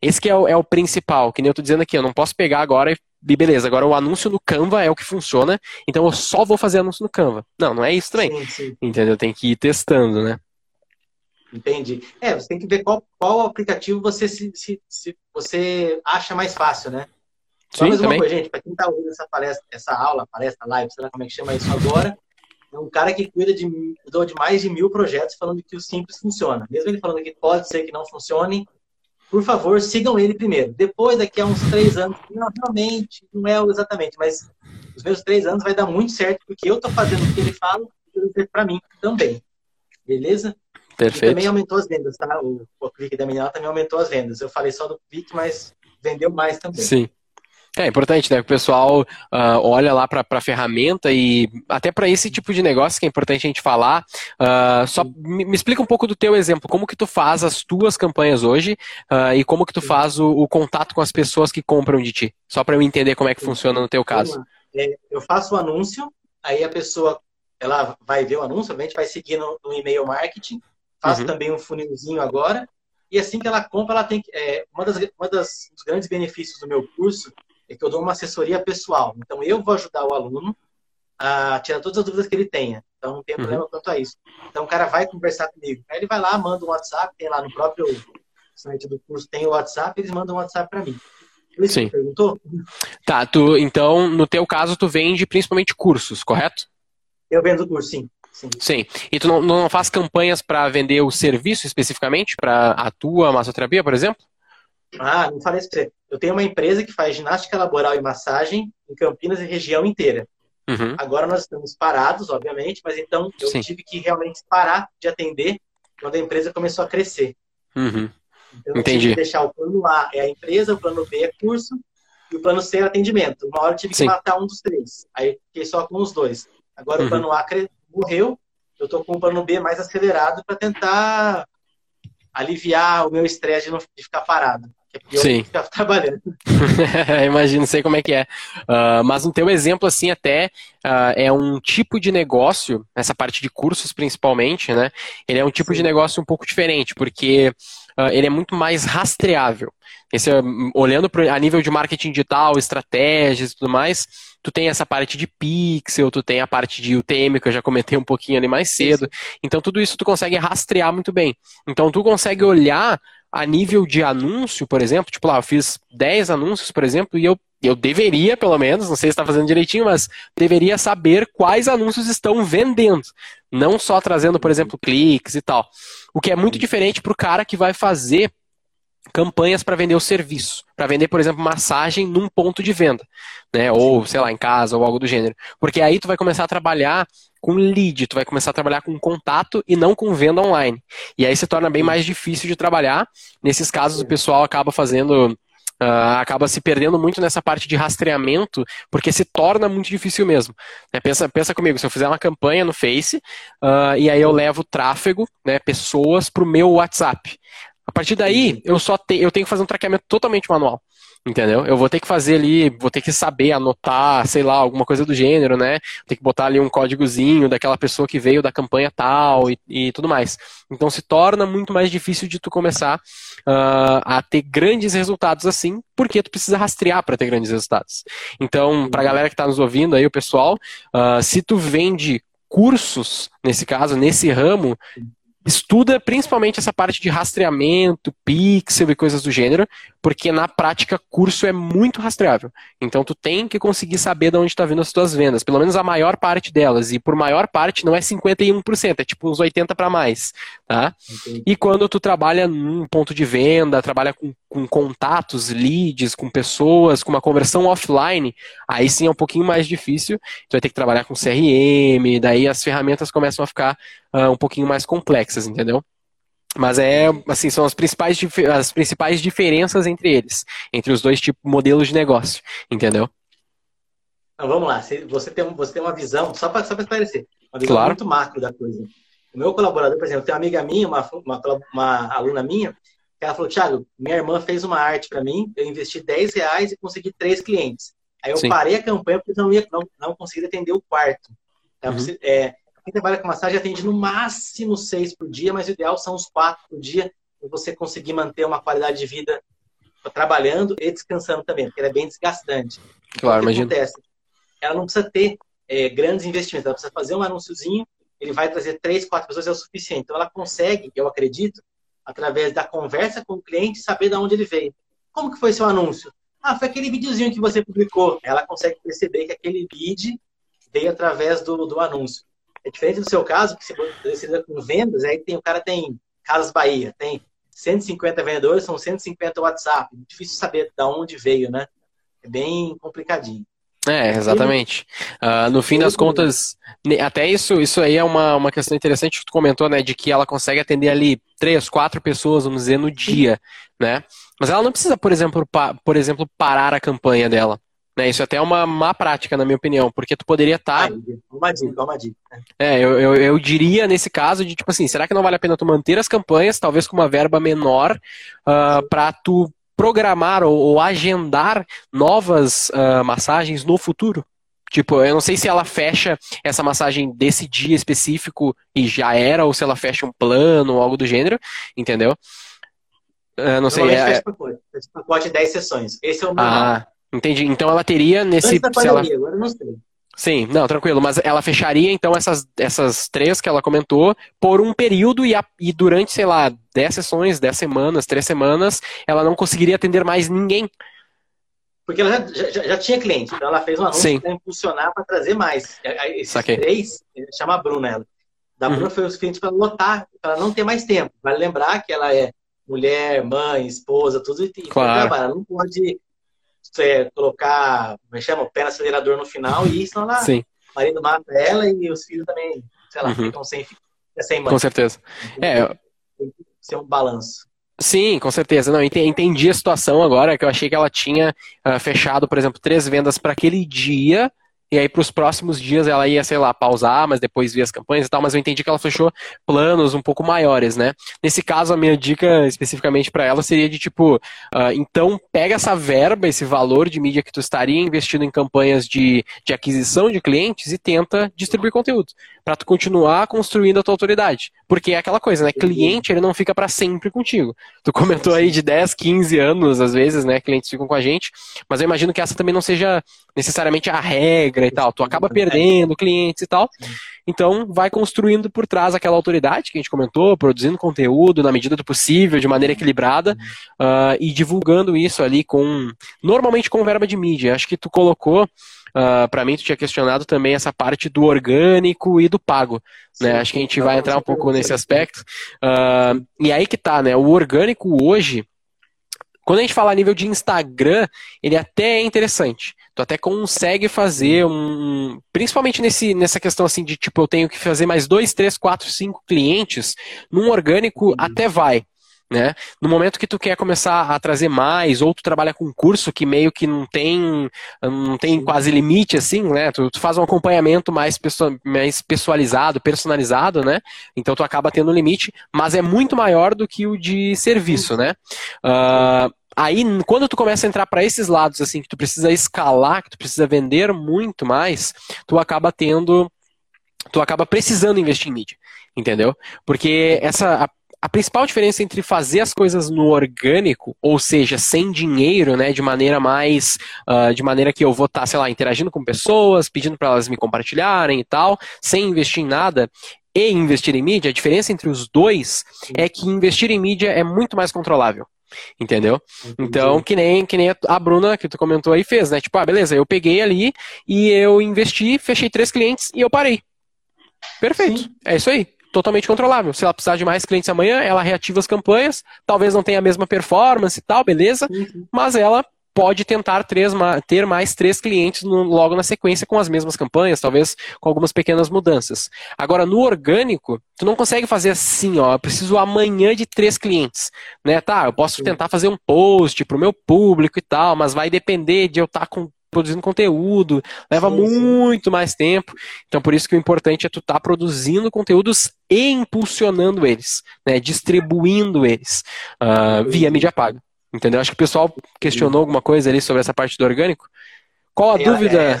Speaker 2: Esse que é o, é o principal, que nem eu tô dizendo aqui, eu não posso pegar agora e beleza, agora o anúncio no Canva é o que funciona, então eu só vou fazer anúncio no Canva. Não, não é isso também. Sim, sim. Entendeu? Tem que ir testando, né?
Speaker 1: Entendi. É, você tem que ver qual, qual aplicativo você se, se, se você acha mais fácil, né? Só Sim, mais uma também. coisa, gente, para quem está ouvindo essa palestra, essa aula, palestra live, sei lá como é que chama isso agora, é um cara que cuida de, de mais de mil projetos falando que o simples funciona. Mesmo ele falando que pode ser que não funcione, por favor, sigam ele primeiro. Depois, daqui a uns três anos, não, realmente, não é exatamente, mas os meus três anos vai dar muito certo, porque eu estou fazendo o que ele fala, e para mim também. Beleza?
Speaker 2: Perfeito.
Speaker 1: E também aumentou as vendas, tá? O, o clique da menina também aumentou as vendas. Eu falei só do clique, mas vendeu mais também.
Speaker 2: Sim. É importante, né? Que o pessoal uh, olha lá para a ferramenta e até para esse tipo de negócio que é importante a gente falar. Uh, só me, me, explica um pouco do teu exemplo. Como que tu faz as tuas campanhas hoje uh, e como que tu faz o, o, contato com as pessoas que compram de ti? Só para eu entender como é que funciona no teu caso.
Speaker 1: É, eu faço o anúncio, aí a pessoa ela vai ver o anúncio, obviamente vai seguir no, no e-mail marketing. Faço uhum. também um funilzinho agora. E assim que ela compra, ela tem que. É, uma das, uma das dos grandes benefícios do meu curso é que eu dou uma assessoria pessoal. Então, eu vou ajudar o aluno a tirar todas as dúvidas que ele tenha. Então, não tem uhum. problema quanto a isso. Então, o cara vai conversar comigo. Aí ele vai lá, manda um WhatsApp, tem lá no próprio site do curso, tem o WhatsApp, eles mandam um WhatsApp para mim.
Speaker 2: Sim. perguntou? Tá, tu, então, no teu caso, tu vende principalmente cursos, correto?
Speaker 1: Eu vendo curso, sim.
Speaker 2: Sim. sim. E tu não, não faz campanhas para vender o serviço especificamente, para a tua massoterapia, por exemplo?
Speaker 1: Ah, não falei isso pra você. Eu tenho uma empresa que faz ginástica laboral e massagem em Campinas e região inteira. Uhum. Agora nós estamos parados, obviamente, mas então eu sim. tive que realmente parar de atender quando a empresa começou a crescer.
Speaker 2: Uhum.
Speaker 1: Então, Entendi. Eu deixar o plano A é a empresa, o plano B é curso e o plano C é atendimento. Uma hora eu tive Sim. que matar um dos três. Aí fiquei só com os dois. Agora uhum. o plano A morreu, eu tô com o plano B mais acelerado para tentar aliviar o meu estresse de não de ficar parado.
Speaker 2: Pior Sim. trabalhando. Imagino, sei como é que é. Uh, mas no teu exemplo, assim, até uh, é um tipo de negócio, essa parte de cursos principalmente, né? Ele é um tipo Sim. de negócio um pouco diferente, porque uh, ele é muito mais rastreável. Esse, olhando pro, a nível de marketing digital, estratégias e tudo mais, tu tem essa parte de pixel, tu tem a parte de UTM, que eu já comentei um pouquinho ali mais cedo. Então, tudo isso tu consegue rastrear muito bem. Então, tu consegue olhar a nível de anúncio, por exemplo, tipo lá, eu fiz 10 anúncios, por exemplo, e eu, eu deveria, pelo menos, não sei se está fazendo direitinho, mas deveria saber quais anúncios estão vendendo. Não só trazendo, por exemplo, cliques e tal. O que é muito diferente para o cara que vai fazer campanhas para vender o serviço, para vender, por exemplo, massagem num ponto de venda, né? Ou, sei lá, em casa ou algo do gênero. Porque aí tu vai começar a trabalhar com lead, tu vai começar a trabalhar com contato e não com venda online. E aí se torna bem mais difícil de trabalhar. Nesses casos, o pessoal acaba fazendo Uh, acaba se perdendo muito nessa parte de rastreamento, porque se torna muito difícil mesmo. Né? Pensa, pensa comigo, se eu fizer uma campanha no Face uh, e aí eu levo tráfego, né, pessoas para o meu WhatsApp. A partir daí, eu só te, eu tenho que fazer um traqueamento totalmente manual. Entendeu? Eu vou ter que fazer ali, vou ter que saber anotar, sei lá, alguma coisa do gênero, né? Tem que botar ali um códigozinho daquela pessoa que veio da campanha tal e, e tudo mais. Então se torna muito mais difícil de tu começar uh, a ter grandes resultados assim, porque tu precisa rastrear para ter grandes resultados. Então, para a galera que está nos ouvindo aí, o pessoal, uh, se tu vende cursos, nesse caso, nesse ramo, estuda principalmente essa parte de rastreamento, pixel e coisas do gênero, porque na prática curso é muito rastreável. Então tu tem que conseguir saber de onde está vindo as tuas vendas, pelo menos a maior parte delas, e por maior parte não é 51%, é tipo uns 80 para mais, tá? E quando tu trabalha num ponto de venda, trabalha com, com contatos, leads, com pessoas, com uma conversão offline, aí sim é um pouquinho mais difícil, tu vai ter que trabalhar com CRM, daí as ferramentas começam a ficar uh, um pouquinho mais complexas, entendeu? Mas é, assim, são as principais, as principais diferenças entre eles, entre os dois tipos modelos de negócio, entendeu?
Speaker 1: Então, vamos lá, você tem, você tem uma visão, só para só esclarecer, uma visão claro. muito macro da coisa. O meu colaborador, por exemplo, tem uma amiga minha, uma, uma, uma aluna minha, que ela falou, Thiago, minha irmã fez uma arte para mim, eu investi 10 reais e consegui três clientes. Aí eu Sim. parei a campanha porque não, ia, não, não consegui atender o quarto. Então, uhum. é, quem trabalha com massagem atende no máximo seis por dia, mas o ideal são os quatro por dia, para você conseguir manter uma qualidade de vida trabalhando e descansando também, porque ela é bem desgastante.
Speaker 2: Claro, imagina.
Speaker 1: Acontece? Ela não precisa ter é, grandes investimentos, ela precisa fazer um anúnciozinho, ele vai trazer três, quatro pessoas, é o suficiente. Então ela consegue, eu acredito, através da conversa com o cliente, saber de onde ele veio. Como que foi seu anúncio? Ah, foi aquele videozinho que você publicou. Ela consegue perceber que aquele vídeo veio através do, do anúncio. É diferente do seu caso, que você lida com vendas, aí tem, o cara tem Casas Bahia, tem 150 vendedores, são 150 WhatsApp. Difícil saber de onde veio, né? É bem complicadinho.
Speaker 2: É, exatamente. Uh, no fim das contas, até isso, isso aí é uma, uma questão interessante que tu comentou, né? De que ela consegue atender ali três, quatro pessoas, vamos dizer, no dia, né? Mas ela não precisa, por exemplo, por exemplo, parar a campanha dela. Né, isso é até é uma má prática, na minha opinião, porque tu poderia estar. Tá...
Speaker 1: Uma dica, uma dica.
Speaker 2: É, eu, eu, eu, diria nesse caso de tipo assim, será que não vale a pena tu manter as campanhas, talvez com uma verba menor, uh, ah, para tu programar ou, ou agendar novas uh, massagens no futuro? Tipo, eu não sei se ela fecha essa massagem desse dia específico e já era, ou se ela fecha um plano ou algo do gênero, entendeu?
Speaker 1: Uh, não sei. É... Fecha pacote, fecha pacote 10 sessões. Esse é o meu.
Speaker 2: Ah, Entendi. Então ela teria nesse.
Speaker 1: Antes da pandemia, ela... agora não sei.
Speaker 2: Sim, não, tranquilo. Mas ela fecharia então essas, essas três que ela comentou por um período e, a, e durante, sei lá, dez sessões, dez semanas, três semanas, ela não conseguiria atender mais ninguém.
Speaker 1: porque ela já, já, já, tinha cliente, então ela fez um anúncio para impulsionar, para trazer mais. Esses Saquei. três, chama a Bruna ela. Da uhum. Bruna foi o suficiente para lotar, para não ter mais tempo. Vale lembrar que ela é mulher, mãe, esposa, tudo e
Speaker 2: claro.
Speaker 1: ela não pode é, colocar, como é chama, o pé no acelerador no final e senão ela, Sim. o marido mata ela e os filhos também, sei lá, uhum. ficam sem, sem mãe.
Speaker 2: Com certeza.
Speaker 1: É, tem que ser um balanço.
Speaker 2: Sim, com certeza. Não, entendi a situação agora, que eu achei que ela tinha uh, fechado, por exemplo, três vendas para aquele dia e aí, para os próximos dias, ela ia, sei lá, pausar, mas depois via as campanhas e tal. Mas eu entendi que ela fechou planos um pouco maiores, né? Nesse caso, a minha dica especificamente para ela seria de tipo: uh, então, pega essa verba, esse valor de mídia que tu estaria investindo em campanhas de, de aquisição de clientes e tenta distribuir conteúdo. Para tu continuar construindo a tua autoridade. Porque é aquela coisa, né? Cliente, ele não fica para sempre contigo. Tu comentou aí de 10, 15 anos, às vezes, né? Clientes ficam com a gente. Mas eu imagino que essa também não seja necessariamente a regra e tal. Tu acaba perdendo clientes e tal. Então, vai construindo por trás aquela autoridade que a gente comentou, produzindo conteúdo na medida do possível, de maneira equilibrada, uh, e divulgando isso ali com. Normalmente com verba de mídia. Acho que tu colocou. Uh, para mim, tu tinha questionado também essa parte do orgânico e do pago. Né? Acho que a gente vai entrar um pouco nesse aspecto. Uh, e aí que tá, né? O orgânico hoje, quando a gente fala a nível de Instagram, ele até é interessante. Tu até consegue fazer um. Principalmente nesse, nessa questão assim de tipo, eu tenho que fazer mais dois, três, quatro, cinco clientes. Num orgânico uhum. até vai. Né? No momento que tu quer começar a trazer mais, ou tu trabalha com um curso que meio que não tem, não tem quase limite, assim, né? Tu, tu, faz um acompanhamento mais, mais pessoalizado, personalizado, né? Então tu acaba tendo um limite, mas é muito maior do que o de serviço, né? Uh, aí, quando tu começa a entrar para esses lados, assim, que tu precisa escalar, que tu precisa vender muito mais, tu acaba tendo, tu acaba precisando investir em mídia, entendeu? Porque essa, a principal diferença entre fazer as coisas no orgânico, ou seja, sem dinheiro, né, de maneira mais, uh, de maneira que eu vou estar, tá, sei lá, interagindo com pessoas, pedindo para elas me compartilharem e tal, sem investir em nada, e investir em mídia, a diferença entre os dois é que investir em mídia é muito mais controlável. Entendeu? Entendi. Então, que nem, que nem a Bruna, que tu comentou aí, fez, né? Tipo, ah, beleza, eu peguei ali e eu investi, fechei três clientes e eu parei. Perfeito. Sim. É isso aí totalmente controlável. Se ela precisar de mais clientes amanhã, ela reativa as campanhas, talvez não tenha a mesma performance e tal, beleza, uhum. mas ela pode tentar três, ter mais três clientes no, logo na sequência com as mesmas campanhas, talvez com algumas pequenas mudanças. Agora, no orgânico, tu não consegue fazer assim, ó, eu preciso amanhã de três clientes, né? Tá, eu posso tentar fazer um post para o meu público e tal, mas vai depender de eu estar tá produzindo conteúdo, leva sim, muito sim. mais tempo. Então, por isso que o importante é tu estar tá produzindo conteúdos e impulsionando eles, né, distribuindo eles uh, via mídia paga. Entendeu? Acho que o pessoal questionou alguma coisa ali sobre essa parte do orgânico. Qual a ela, dúvida? É,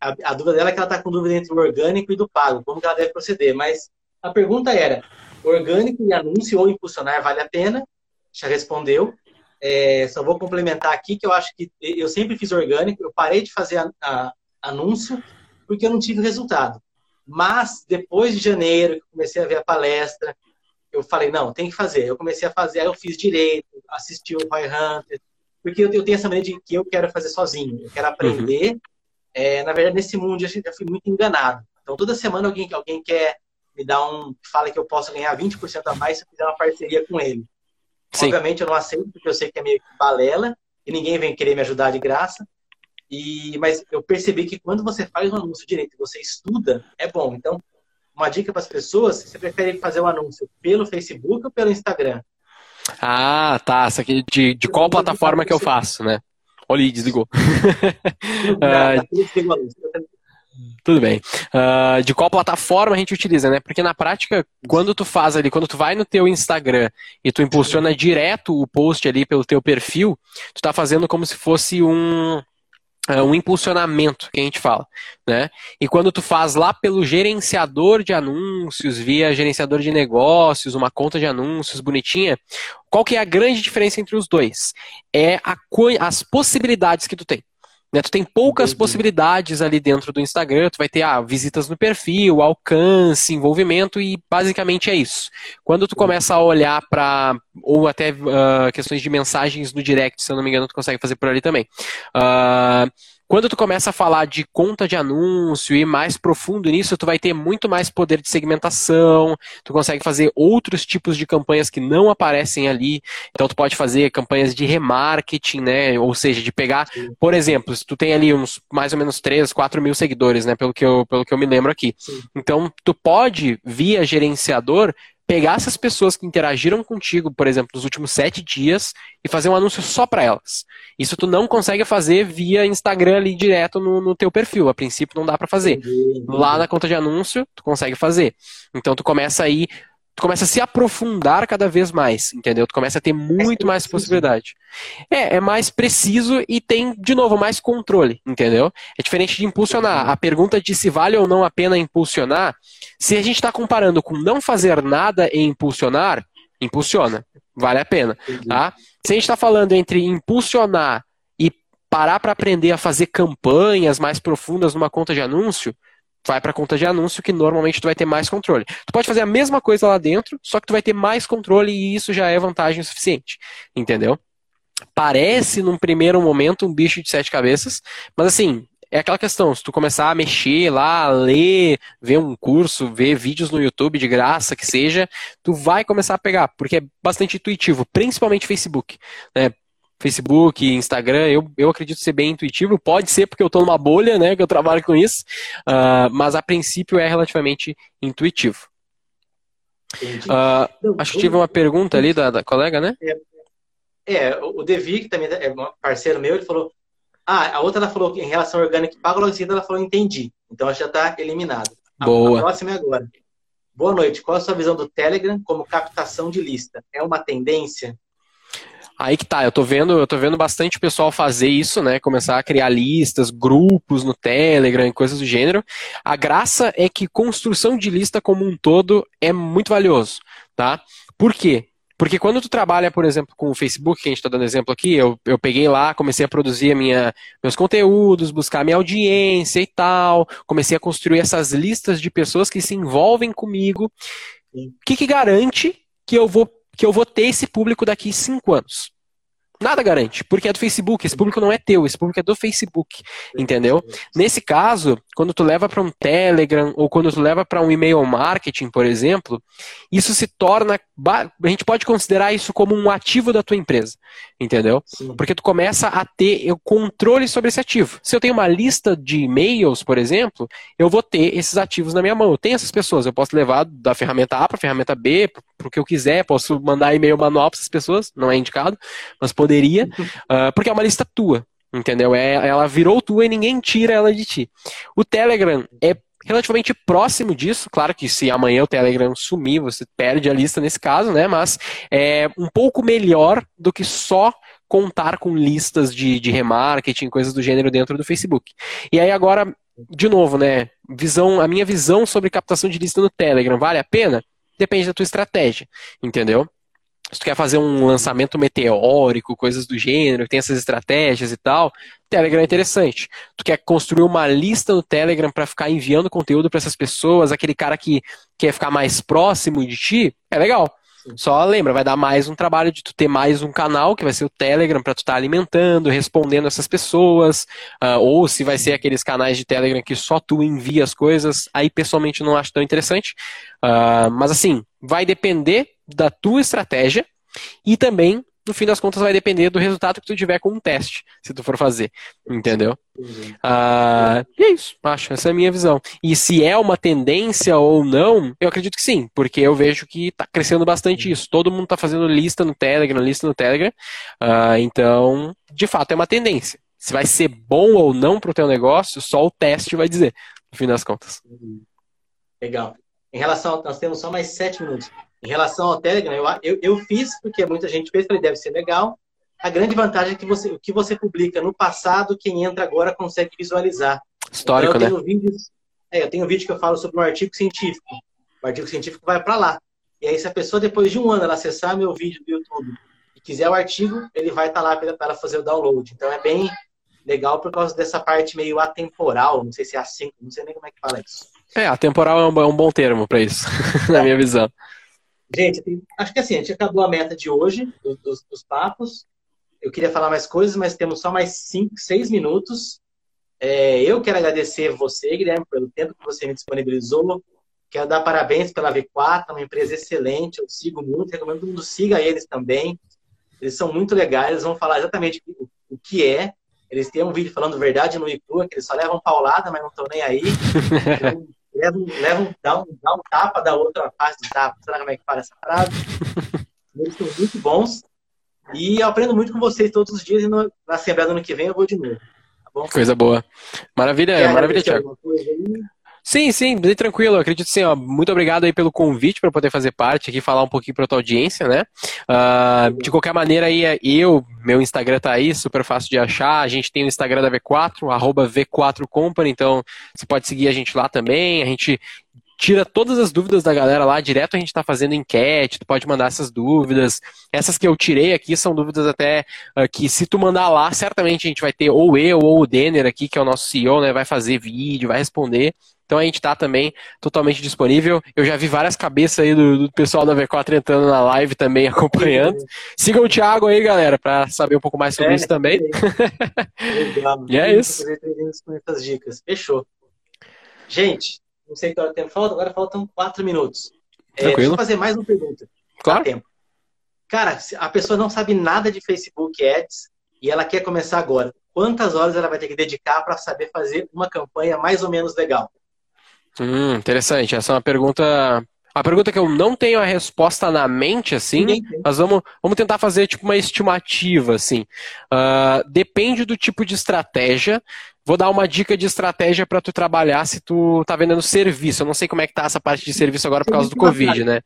Speaker 1: a, a, dúvida dela é que ela está com dúvida entre o orgânico e do pago, como que ela deve proceder. Mas a pergunta era: orgânico e anúncio ou impulsionar vale a pena? Já respondeu. É, só vou complementar aqui que eu acho que eu sempre fiz orgânico, eu parei de fazer a, a, anúncio porque eu não tive resultado. Mas depois de janeiro, que comecei a ver a palestra, eu falei, não, tem que fazer. Eu comecei a fazer, aí eu fiz direito, assisti o Roy Hunter, porque eu, tenho essa maneira de que eu quero fazer sozinho, eu quero aprender. Uhum. É, na verdade, nesse mundo eu já fui muito enganado. Então, toda semana alguém, alguém quer me dar um. fala que eu posso ganhar 20% a mais se eu fizer uma parceria com ele. Sim. Obviamente eu não aceito, porque eu sei que é meio que balela e ninguém vem querer me ajudar de graça. E, mas eu percebi que quando você faz um anúncio direito, você estuda, é bom. Então, uma dica para as pessoas, você prefere fazer o um anúncio pelo Facebook ou pelo Instagram?
Speaker 2: Ah, tá. Isso aqui de, de qual plataforma que eu faço, né? Olha, desligou. Tudo bem. Uh, de qual plataforma a gente utiliza, né? Porque na prática, quando tu faz ali, quando tu vai no teu Instagram e tu impulsiona direto o post ali pelo teu perfil, tu tá fazendo como se fosse um, uh, um impulsionamento que a gente fala, né? E quando tu faz lá pelo gerenciador de anúncios, via gerenciador de negócios, uma conta de anúncios bonitinha, qual que é a grande diferença entre os dois? É a, as possibilidades que tu tem. Né? Tu tem poucas Entendi. possibilidades ali dentro do Instagram, tu vai ter ah, visitas no perfil, alcance, envolvimento e basicamente é isso. Quando tu começa a olhar para ou até uh, questões de mensagens no direct, se eu não me engano, tu consegue fazer por ali também. Uh, quando tu começa a falar de conta de anúncio e mais profundo nisso, tu vai ter muito mais poder de segmentação, tu consegue fazer outros tipos de campanhas que não aparecem ali. Então tu pode fazer campanhas de remarketing, né? Ou seja, de pegar, Sim. por exemplo, se tu tem ali uns mais ou menos 3, 4 mil seguidores, né? Pelo que eu, pelo que eu me lembro aqui. Sim. Então, tu pode, via gerenciador, pegar essas pessoas que interagiram contigo, por exemplo, nos últimos sete dias e fazer um anúncio só para elas. Isso tu não consegue fazer via Instagram ali direto no, no teu perfil. A princípio não dá para fazer. Lá na conta de anúncio, tu consegue fazer. Então tu começa aí tu começa a se aprofundar cada vez mais, entendeu? Tu começa a ter muito mais possibilidade. É, é mais preciso e tem, de novo, mais controle, entendeu? É diferente de impulsionar. A pergunta de se vale ou não a pena impulsionar, se a gente está comparando com não fazer nada e impulsionar, impulsiona, vale a pena, tá? Se a gente está falando entre impulsionar e parar para aprender a fazer campanhas mais profundas numa conta de anúncio, vai para a conta de anúncio que normalmente tu vai ter mais controle. Tu pode fazer a mesma coisa lá dentro, só que tu vai ter mais controle e isso já é vantagem suficiente, entendeu? Parece num primeiro momento um bicho de sete cabeças, mas assim, é aquela questão, se tu começar a mexer lá, ler, ver um curso, ver vídeos no YouTube de graça que seja, tu vai começar a pegar, porque é bastante intuitivo, principalmente Facebook. Né? Facebook, Instagram, eu, eu acredito ser bem intuitivo. Pode ser porque eu estou numa bolha, né, que eu trabalho com isso, uh, mas a princípio é relativamente intuitivo. Uh, acho que tive uma pergunta ali da, da colega, né?
Speaker 1: É, é, o Devi, que também é parceiro meu, ele falou. Ah, a outra ela falou que em relação ao orgânico e pago, logo ela falou entendi. Então já está eliminado.
Speaker 2: Boa.
Speaker 1: A próxima é agora. Boa noite. Qual a sua visão do Telegram como captação de lista? É uma tendência?
Speaker 2: Aí que tá, eu tô vendo, eu tô vendo bastante pessoal fazer isso, né? Começar a criar listas, grupos no Telegram coisas do gênero. A graça é que construção de lista como um todo é muito valioso, tá? Por quê? Porque quando tu trabalha, por exemplo, com o Facebook, que a gente está dando exemplo aqui, eu, eu peguei lá, comecei a produzir minha, meus conteúdos, buscar minha audiência e tal, comecei a construir essas listas de pessoas que se envolvem comigo. O que, que garante que eu vou que eu vou ter esse público daqui cinco anos. Nada garante, porque é do Facebook, esse público não é teu, esse público é do Facebook, entendeu? Nesse caso, quando tu leva para um Telegram ou quando tu leva para um e-mail marketing, por exemplo, isso se torna, a gente pode considerar isso como um ativo da tua empresa, entendeu? Sim. Porque tu começa a ter o controle sobre esse ativo. Se eu tenho uma lista de e-mails, por exemplo, eu vou ter esses ativos na minha mão. Eu tenho essas pessoas, eu posso levar da ferramenta A para a ferramenta B, para o que eu quiser, posso mandar e-mail manual para essas pessoas, não é indicado, mas poderia, uh, porque é uma lista tua, entendeu? É, ela virou tua e ninguém tira ela de ti. O Telegram é relativamente próximo disso, claro que se amanhã o Telegram sumir, você perde a lista nesse caso, né? Mas é um pouco melhor do que só contar com listas de, de remarketing, coisas do gênero dentro do Facebook. E aí agora, de novo, né? Visão, a minha visão sobre captação de lista no Telegram, vale a pena? Depende da tua estratégia, entendeu? se tu quer fazer um lançamento meteórico, coisas do gênero, tem essas estratégias e tal, Telegram é interessante. Tu quer construir uma lista no Telegram para ficar enviando conteúdo para essas pessoas, aquele cara que quer ficar mais próximo de ti, é legal. Só lembra, vai dar mais um trabalho de tu ter mais um canal, que vai ser o Telegram, para tu estar tá alimentando, respondendo essas pessoas, uh, ou se vai ser aqueles canais de Telegram que só tu envia as coisas, aí pessoalmente não acho tão interessante. Uh, mas assim, vai depender da tua estratégia e também no fim das contas vai depender do resultado que tu tiver com um teste, se tu for fazer, entendeu? Ah, e é isso, acho, essa é a minha visão. E se é uma tendência ou não, eu acredito que sim, porque eu vejo que está crescendo bastante isso. Todo mundo está fazendo lista no Telegram, lista no Telegram, ah, então, de fato, é uma tendência. Se vai ser bom ou não para o teu negócio, só o teste vai dizer, no fim das contas.
Speaker 1: Legal. Em relação, nós temos só mais sete minutos. Em relação ao Telegram, eu, eu, eu fiz, porque muita gente fez, falei, deve ser legal. A grande vantagem é que você, o que você publica no passado, quem entra agora consegue visualizar.
Speaker 2: Histórico,
Speaker 1: então, eu
Speaker 2: né?
Speaker 1: Vídeos, é, eu tenho um vídeo que eu falo sobre um artigo científico. O artigo científico vai para lá. E aí, se a pessoa, depois de um ano, ela acessar meu vídeo do YouTube e quiser o artigo, ele vai estar tá lá para ela fazer o download. Então, é bem legal por causa dessa parte meio atemporal. Não sei se é assim, não sei nem como é que fala isso.
Speaker 2: É, atemporal é um, é um bom termo para isso, na minha visão.
Speaker 1: Gente, acho que assim, a gente acabou a meta de hoje, dos, dos papos. Eu queria falar mais coisas, mas temos só mais cinco, seis minutos. É, eu quero agradecer você, Guilherme, pelo tempo que você me disponibilizou. Quero dar parabéns pela V4, uma empresa excelente. Eu sigo muito, recomendo que todo mundo siga eles também. Eles são muito legais, eles vão falar exatamente o, que é. Eles têm um vídeo falando verdade no ICU, que eles só levam paulada, mas não estão nem aí. levam, levam dá, um, dá um tapa da outra face do tapa. Será como é que fala essa frase? Eles são muito bons. E eu aprendo muito com vocês todos os dias. E no, na Assembleia do ano que vem eu vou de novo.
Speaker 2: Tá Coisa boa. Maravilha, Quer maravilha, Thiago. Sim, sim, bem tranquilo. Eu acredito sim. Ó, muito obrigado aí pelo convite para poder fazer parte aqui, falar um pouquinho para tua audiência, né? Uh, de qualquer maneira, aí eu, meu Instagram tá aí, super fácil de achar. A gente tem o Instagram da V4, arroba V4Company, então você pode seguir a gente lá também. A gente tira todas as dúvidas da galera lá, direto a gente está fazendo enquete, tu pode mandar essas dúvidas. Essas que eu tirei aqui são dúvidas até uh, que se tu mandar lá, certamente a gente vai ter ou eu ou o Denner aqui, que é o nosso CEO, né, vai fazer vídeo, vai responder. Então a gente está também totalmente disponível. Eu já vi várias cabeças aí do, do, pessoal da V4 entrando na live também acompanhando. Sigam o Thiago aí, galera, para saber um pouco mais sobre é, isso também.
Speaker 1: Legal. e é isso. essas dicas. Fechou. Gente, não sei quanto tempo falta, agora faltam quatro minutos. É, deixa eu fazer mais uma pergunta.
Speaker 2: Claro. tempo.
Speaker 1: Cara, a pessoa não sabe nada de Facebook Ads e ela quer começar agora. Quantas horas ela vai ter que dedicar para saber fazer uma campanha mais ou menos legal?
Speaker 2: Hum, interessante. Essa é uma pergunta. A pergunta que eu não tenho a resposta na mente, assim, mas vamos, vamos tentar fazer tipo uma estimativa, assim. Uh, depende do tipo de estratégia. Vou dar uma dica de estratégia para tu trabalhar se tu tá vendendo serviço. Eu não sei como é que tá essa parte de serviço agora por causa do Covid, né?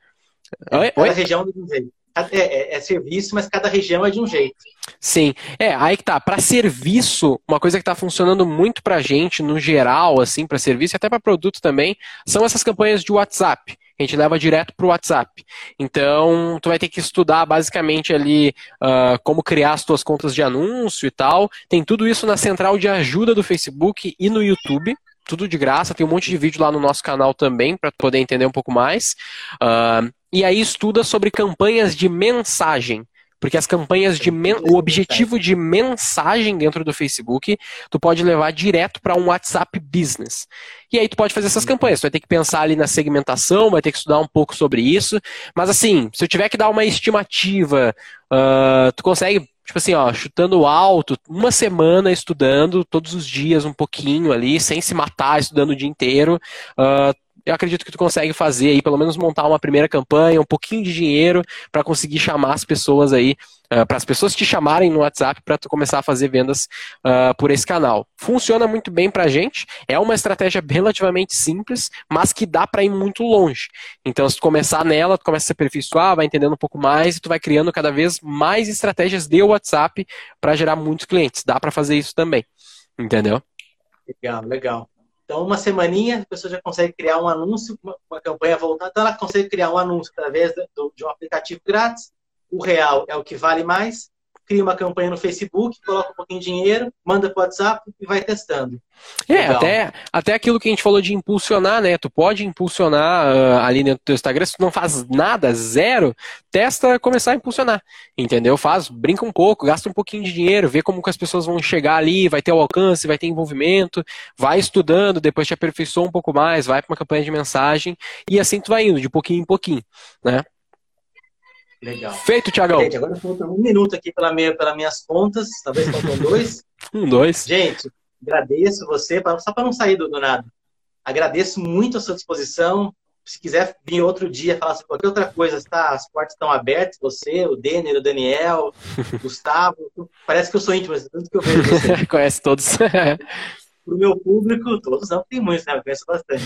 Speaker 1: Oi? Oi? região jeito. É, é, é, serviço, mas cada região é de um jeito.
Speaker 2: Sim, é, aí que tá. Para serviço, uma coisa que está funcionando muito pra gente, no geral, assim, para serviço e até para produto também, são essas campanhas de WhatsApp. A gente leva direto para o WhatsApp. Então, tu vai ter que estudar basicamente ali uh, como criar as tuas contas de anúncio e tal. Tem tudo isso na central de ajuda do Facebook e no YouTube tudo de graça, tem um monte de vídeo lá no nosso canal também para poder entender um pouco mais. Uh, e aí estuda sobre campanhas de mensagem. Porque as campanhas de men... o objetivo de mensagem dentro do Facebook, tu pode levar direto para um WhatsApp Business. E aí tu pode fazer essas campanhas. Tu vai ter que pensar ali na segmentação, vai ter que estudar um pouco sobre isso. Mas assim, se eu tiver que dar uma estimativa, uh, tu consegue, tipo assim, ó, chutando alto, uma semana estudando todos os dias um pouquinho ali, sem se matar, estudando o dia inteiro. Uh, eu acredito que tu consegue fazer aí, pelo menos montar uma primeira campanha, um pouquinho de dinheiro para conseguir chamar as pessoas aí, uh, para as pessoas te chamarem no WhatsApp para tu começar a fazer vendas uh, por esse canal. Funciona muito bem para a gente, é uma estratégia relativamente simples, mas que dá para ir muito longe. Então, se tu começar nela, tu começa a se aperfeiçoar, vai entendendo um pouco mais e tu vai criando cada vez mais estratégias de WhatsApp para gerar muitos clientes. Dá para fazer isso também. Entendeu?
Speaker 1: Legal, legal. Então, uma semaninha, a pessoa já consegue criar um anúncio, uma, uma campanha voltada. Então, ela consegue criar um anúncio através do, de um aplicativo grátis. O real é o que vale mais cria uma campanha no Facebook, coloca um pouquinho de dinheiro, manda para o WhatsApp e vai testando.
Speaker 2: É, até, até aquilo que a gente falou de impulsionar, né? Tu pode impulsionar uh, ali dentro do teu Instagram, se tu não faz nada, zero, testa começar a impulsionar, entendeu? Faz, brinca um pouco, gasta um pouquinho de dinheiro, vê como que as pessoas vão chegar ali, vai ter o alcance, vai ter envolvimento, vai estudando, depois te aperfeiçoa um pouco mais, vai para uma campanha de mensagem e assim tu vai indo, de pouquinho em pouquinho, né?
Speaker 1: Legal.
Speaker 2: Feito, Tiagão.
Speaker 1: Gente, agora falta um minuto aqui pela minha, pelas minhas contas. Talvez faltam dois.
Speaker 2: um, dois.
Speaker 1: Gente, agradeço você, só para não sair do, do, nada. Agradeço muito a sua disposição. Se quiser vir outro dia falar sobre qualquer outra coisa, tá? As portas estão abertas. Você, o Denner, o Daniel, o Gustavo. Parece que eu sou íntimo, mas tanto que eu vejo você.
Speaker 2: Conhece todos.
Speaker 1: Para o meu público, todos não, tem muitos, né? Eu conheço bastante.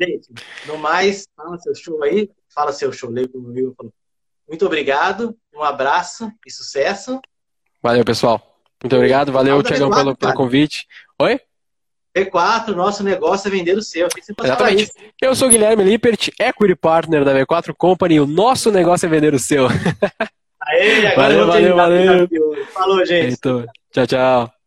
Speaker 1: Gente, no mais, fala seu show aí. Fala seu show, leio como eu falou. Muito obrigado, um abraço e sucesso.
Speaker 2: Valeu, pessoal. Muito obrigado, valeu, Tiagão, pelo, pelo convite. Oi?
Speaker 1: V4, nosso negócio é vender o seu.
Speaker 2: Exatamente. Eu sou o Guilherme Lippert, Equity Partner da V4 Company. O nosso negócio é vender o seu.
Speaker 1: Aê, agora valeu, valeu, valeu. Falou, gente.
Speaker 2: Então, tchau, tchau.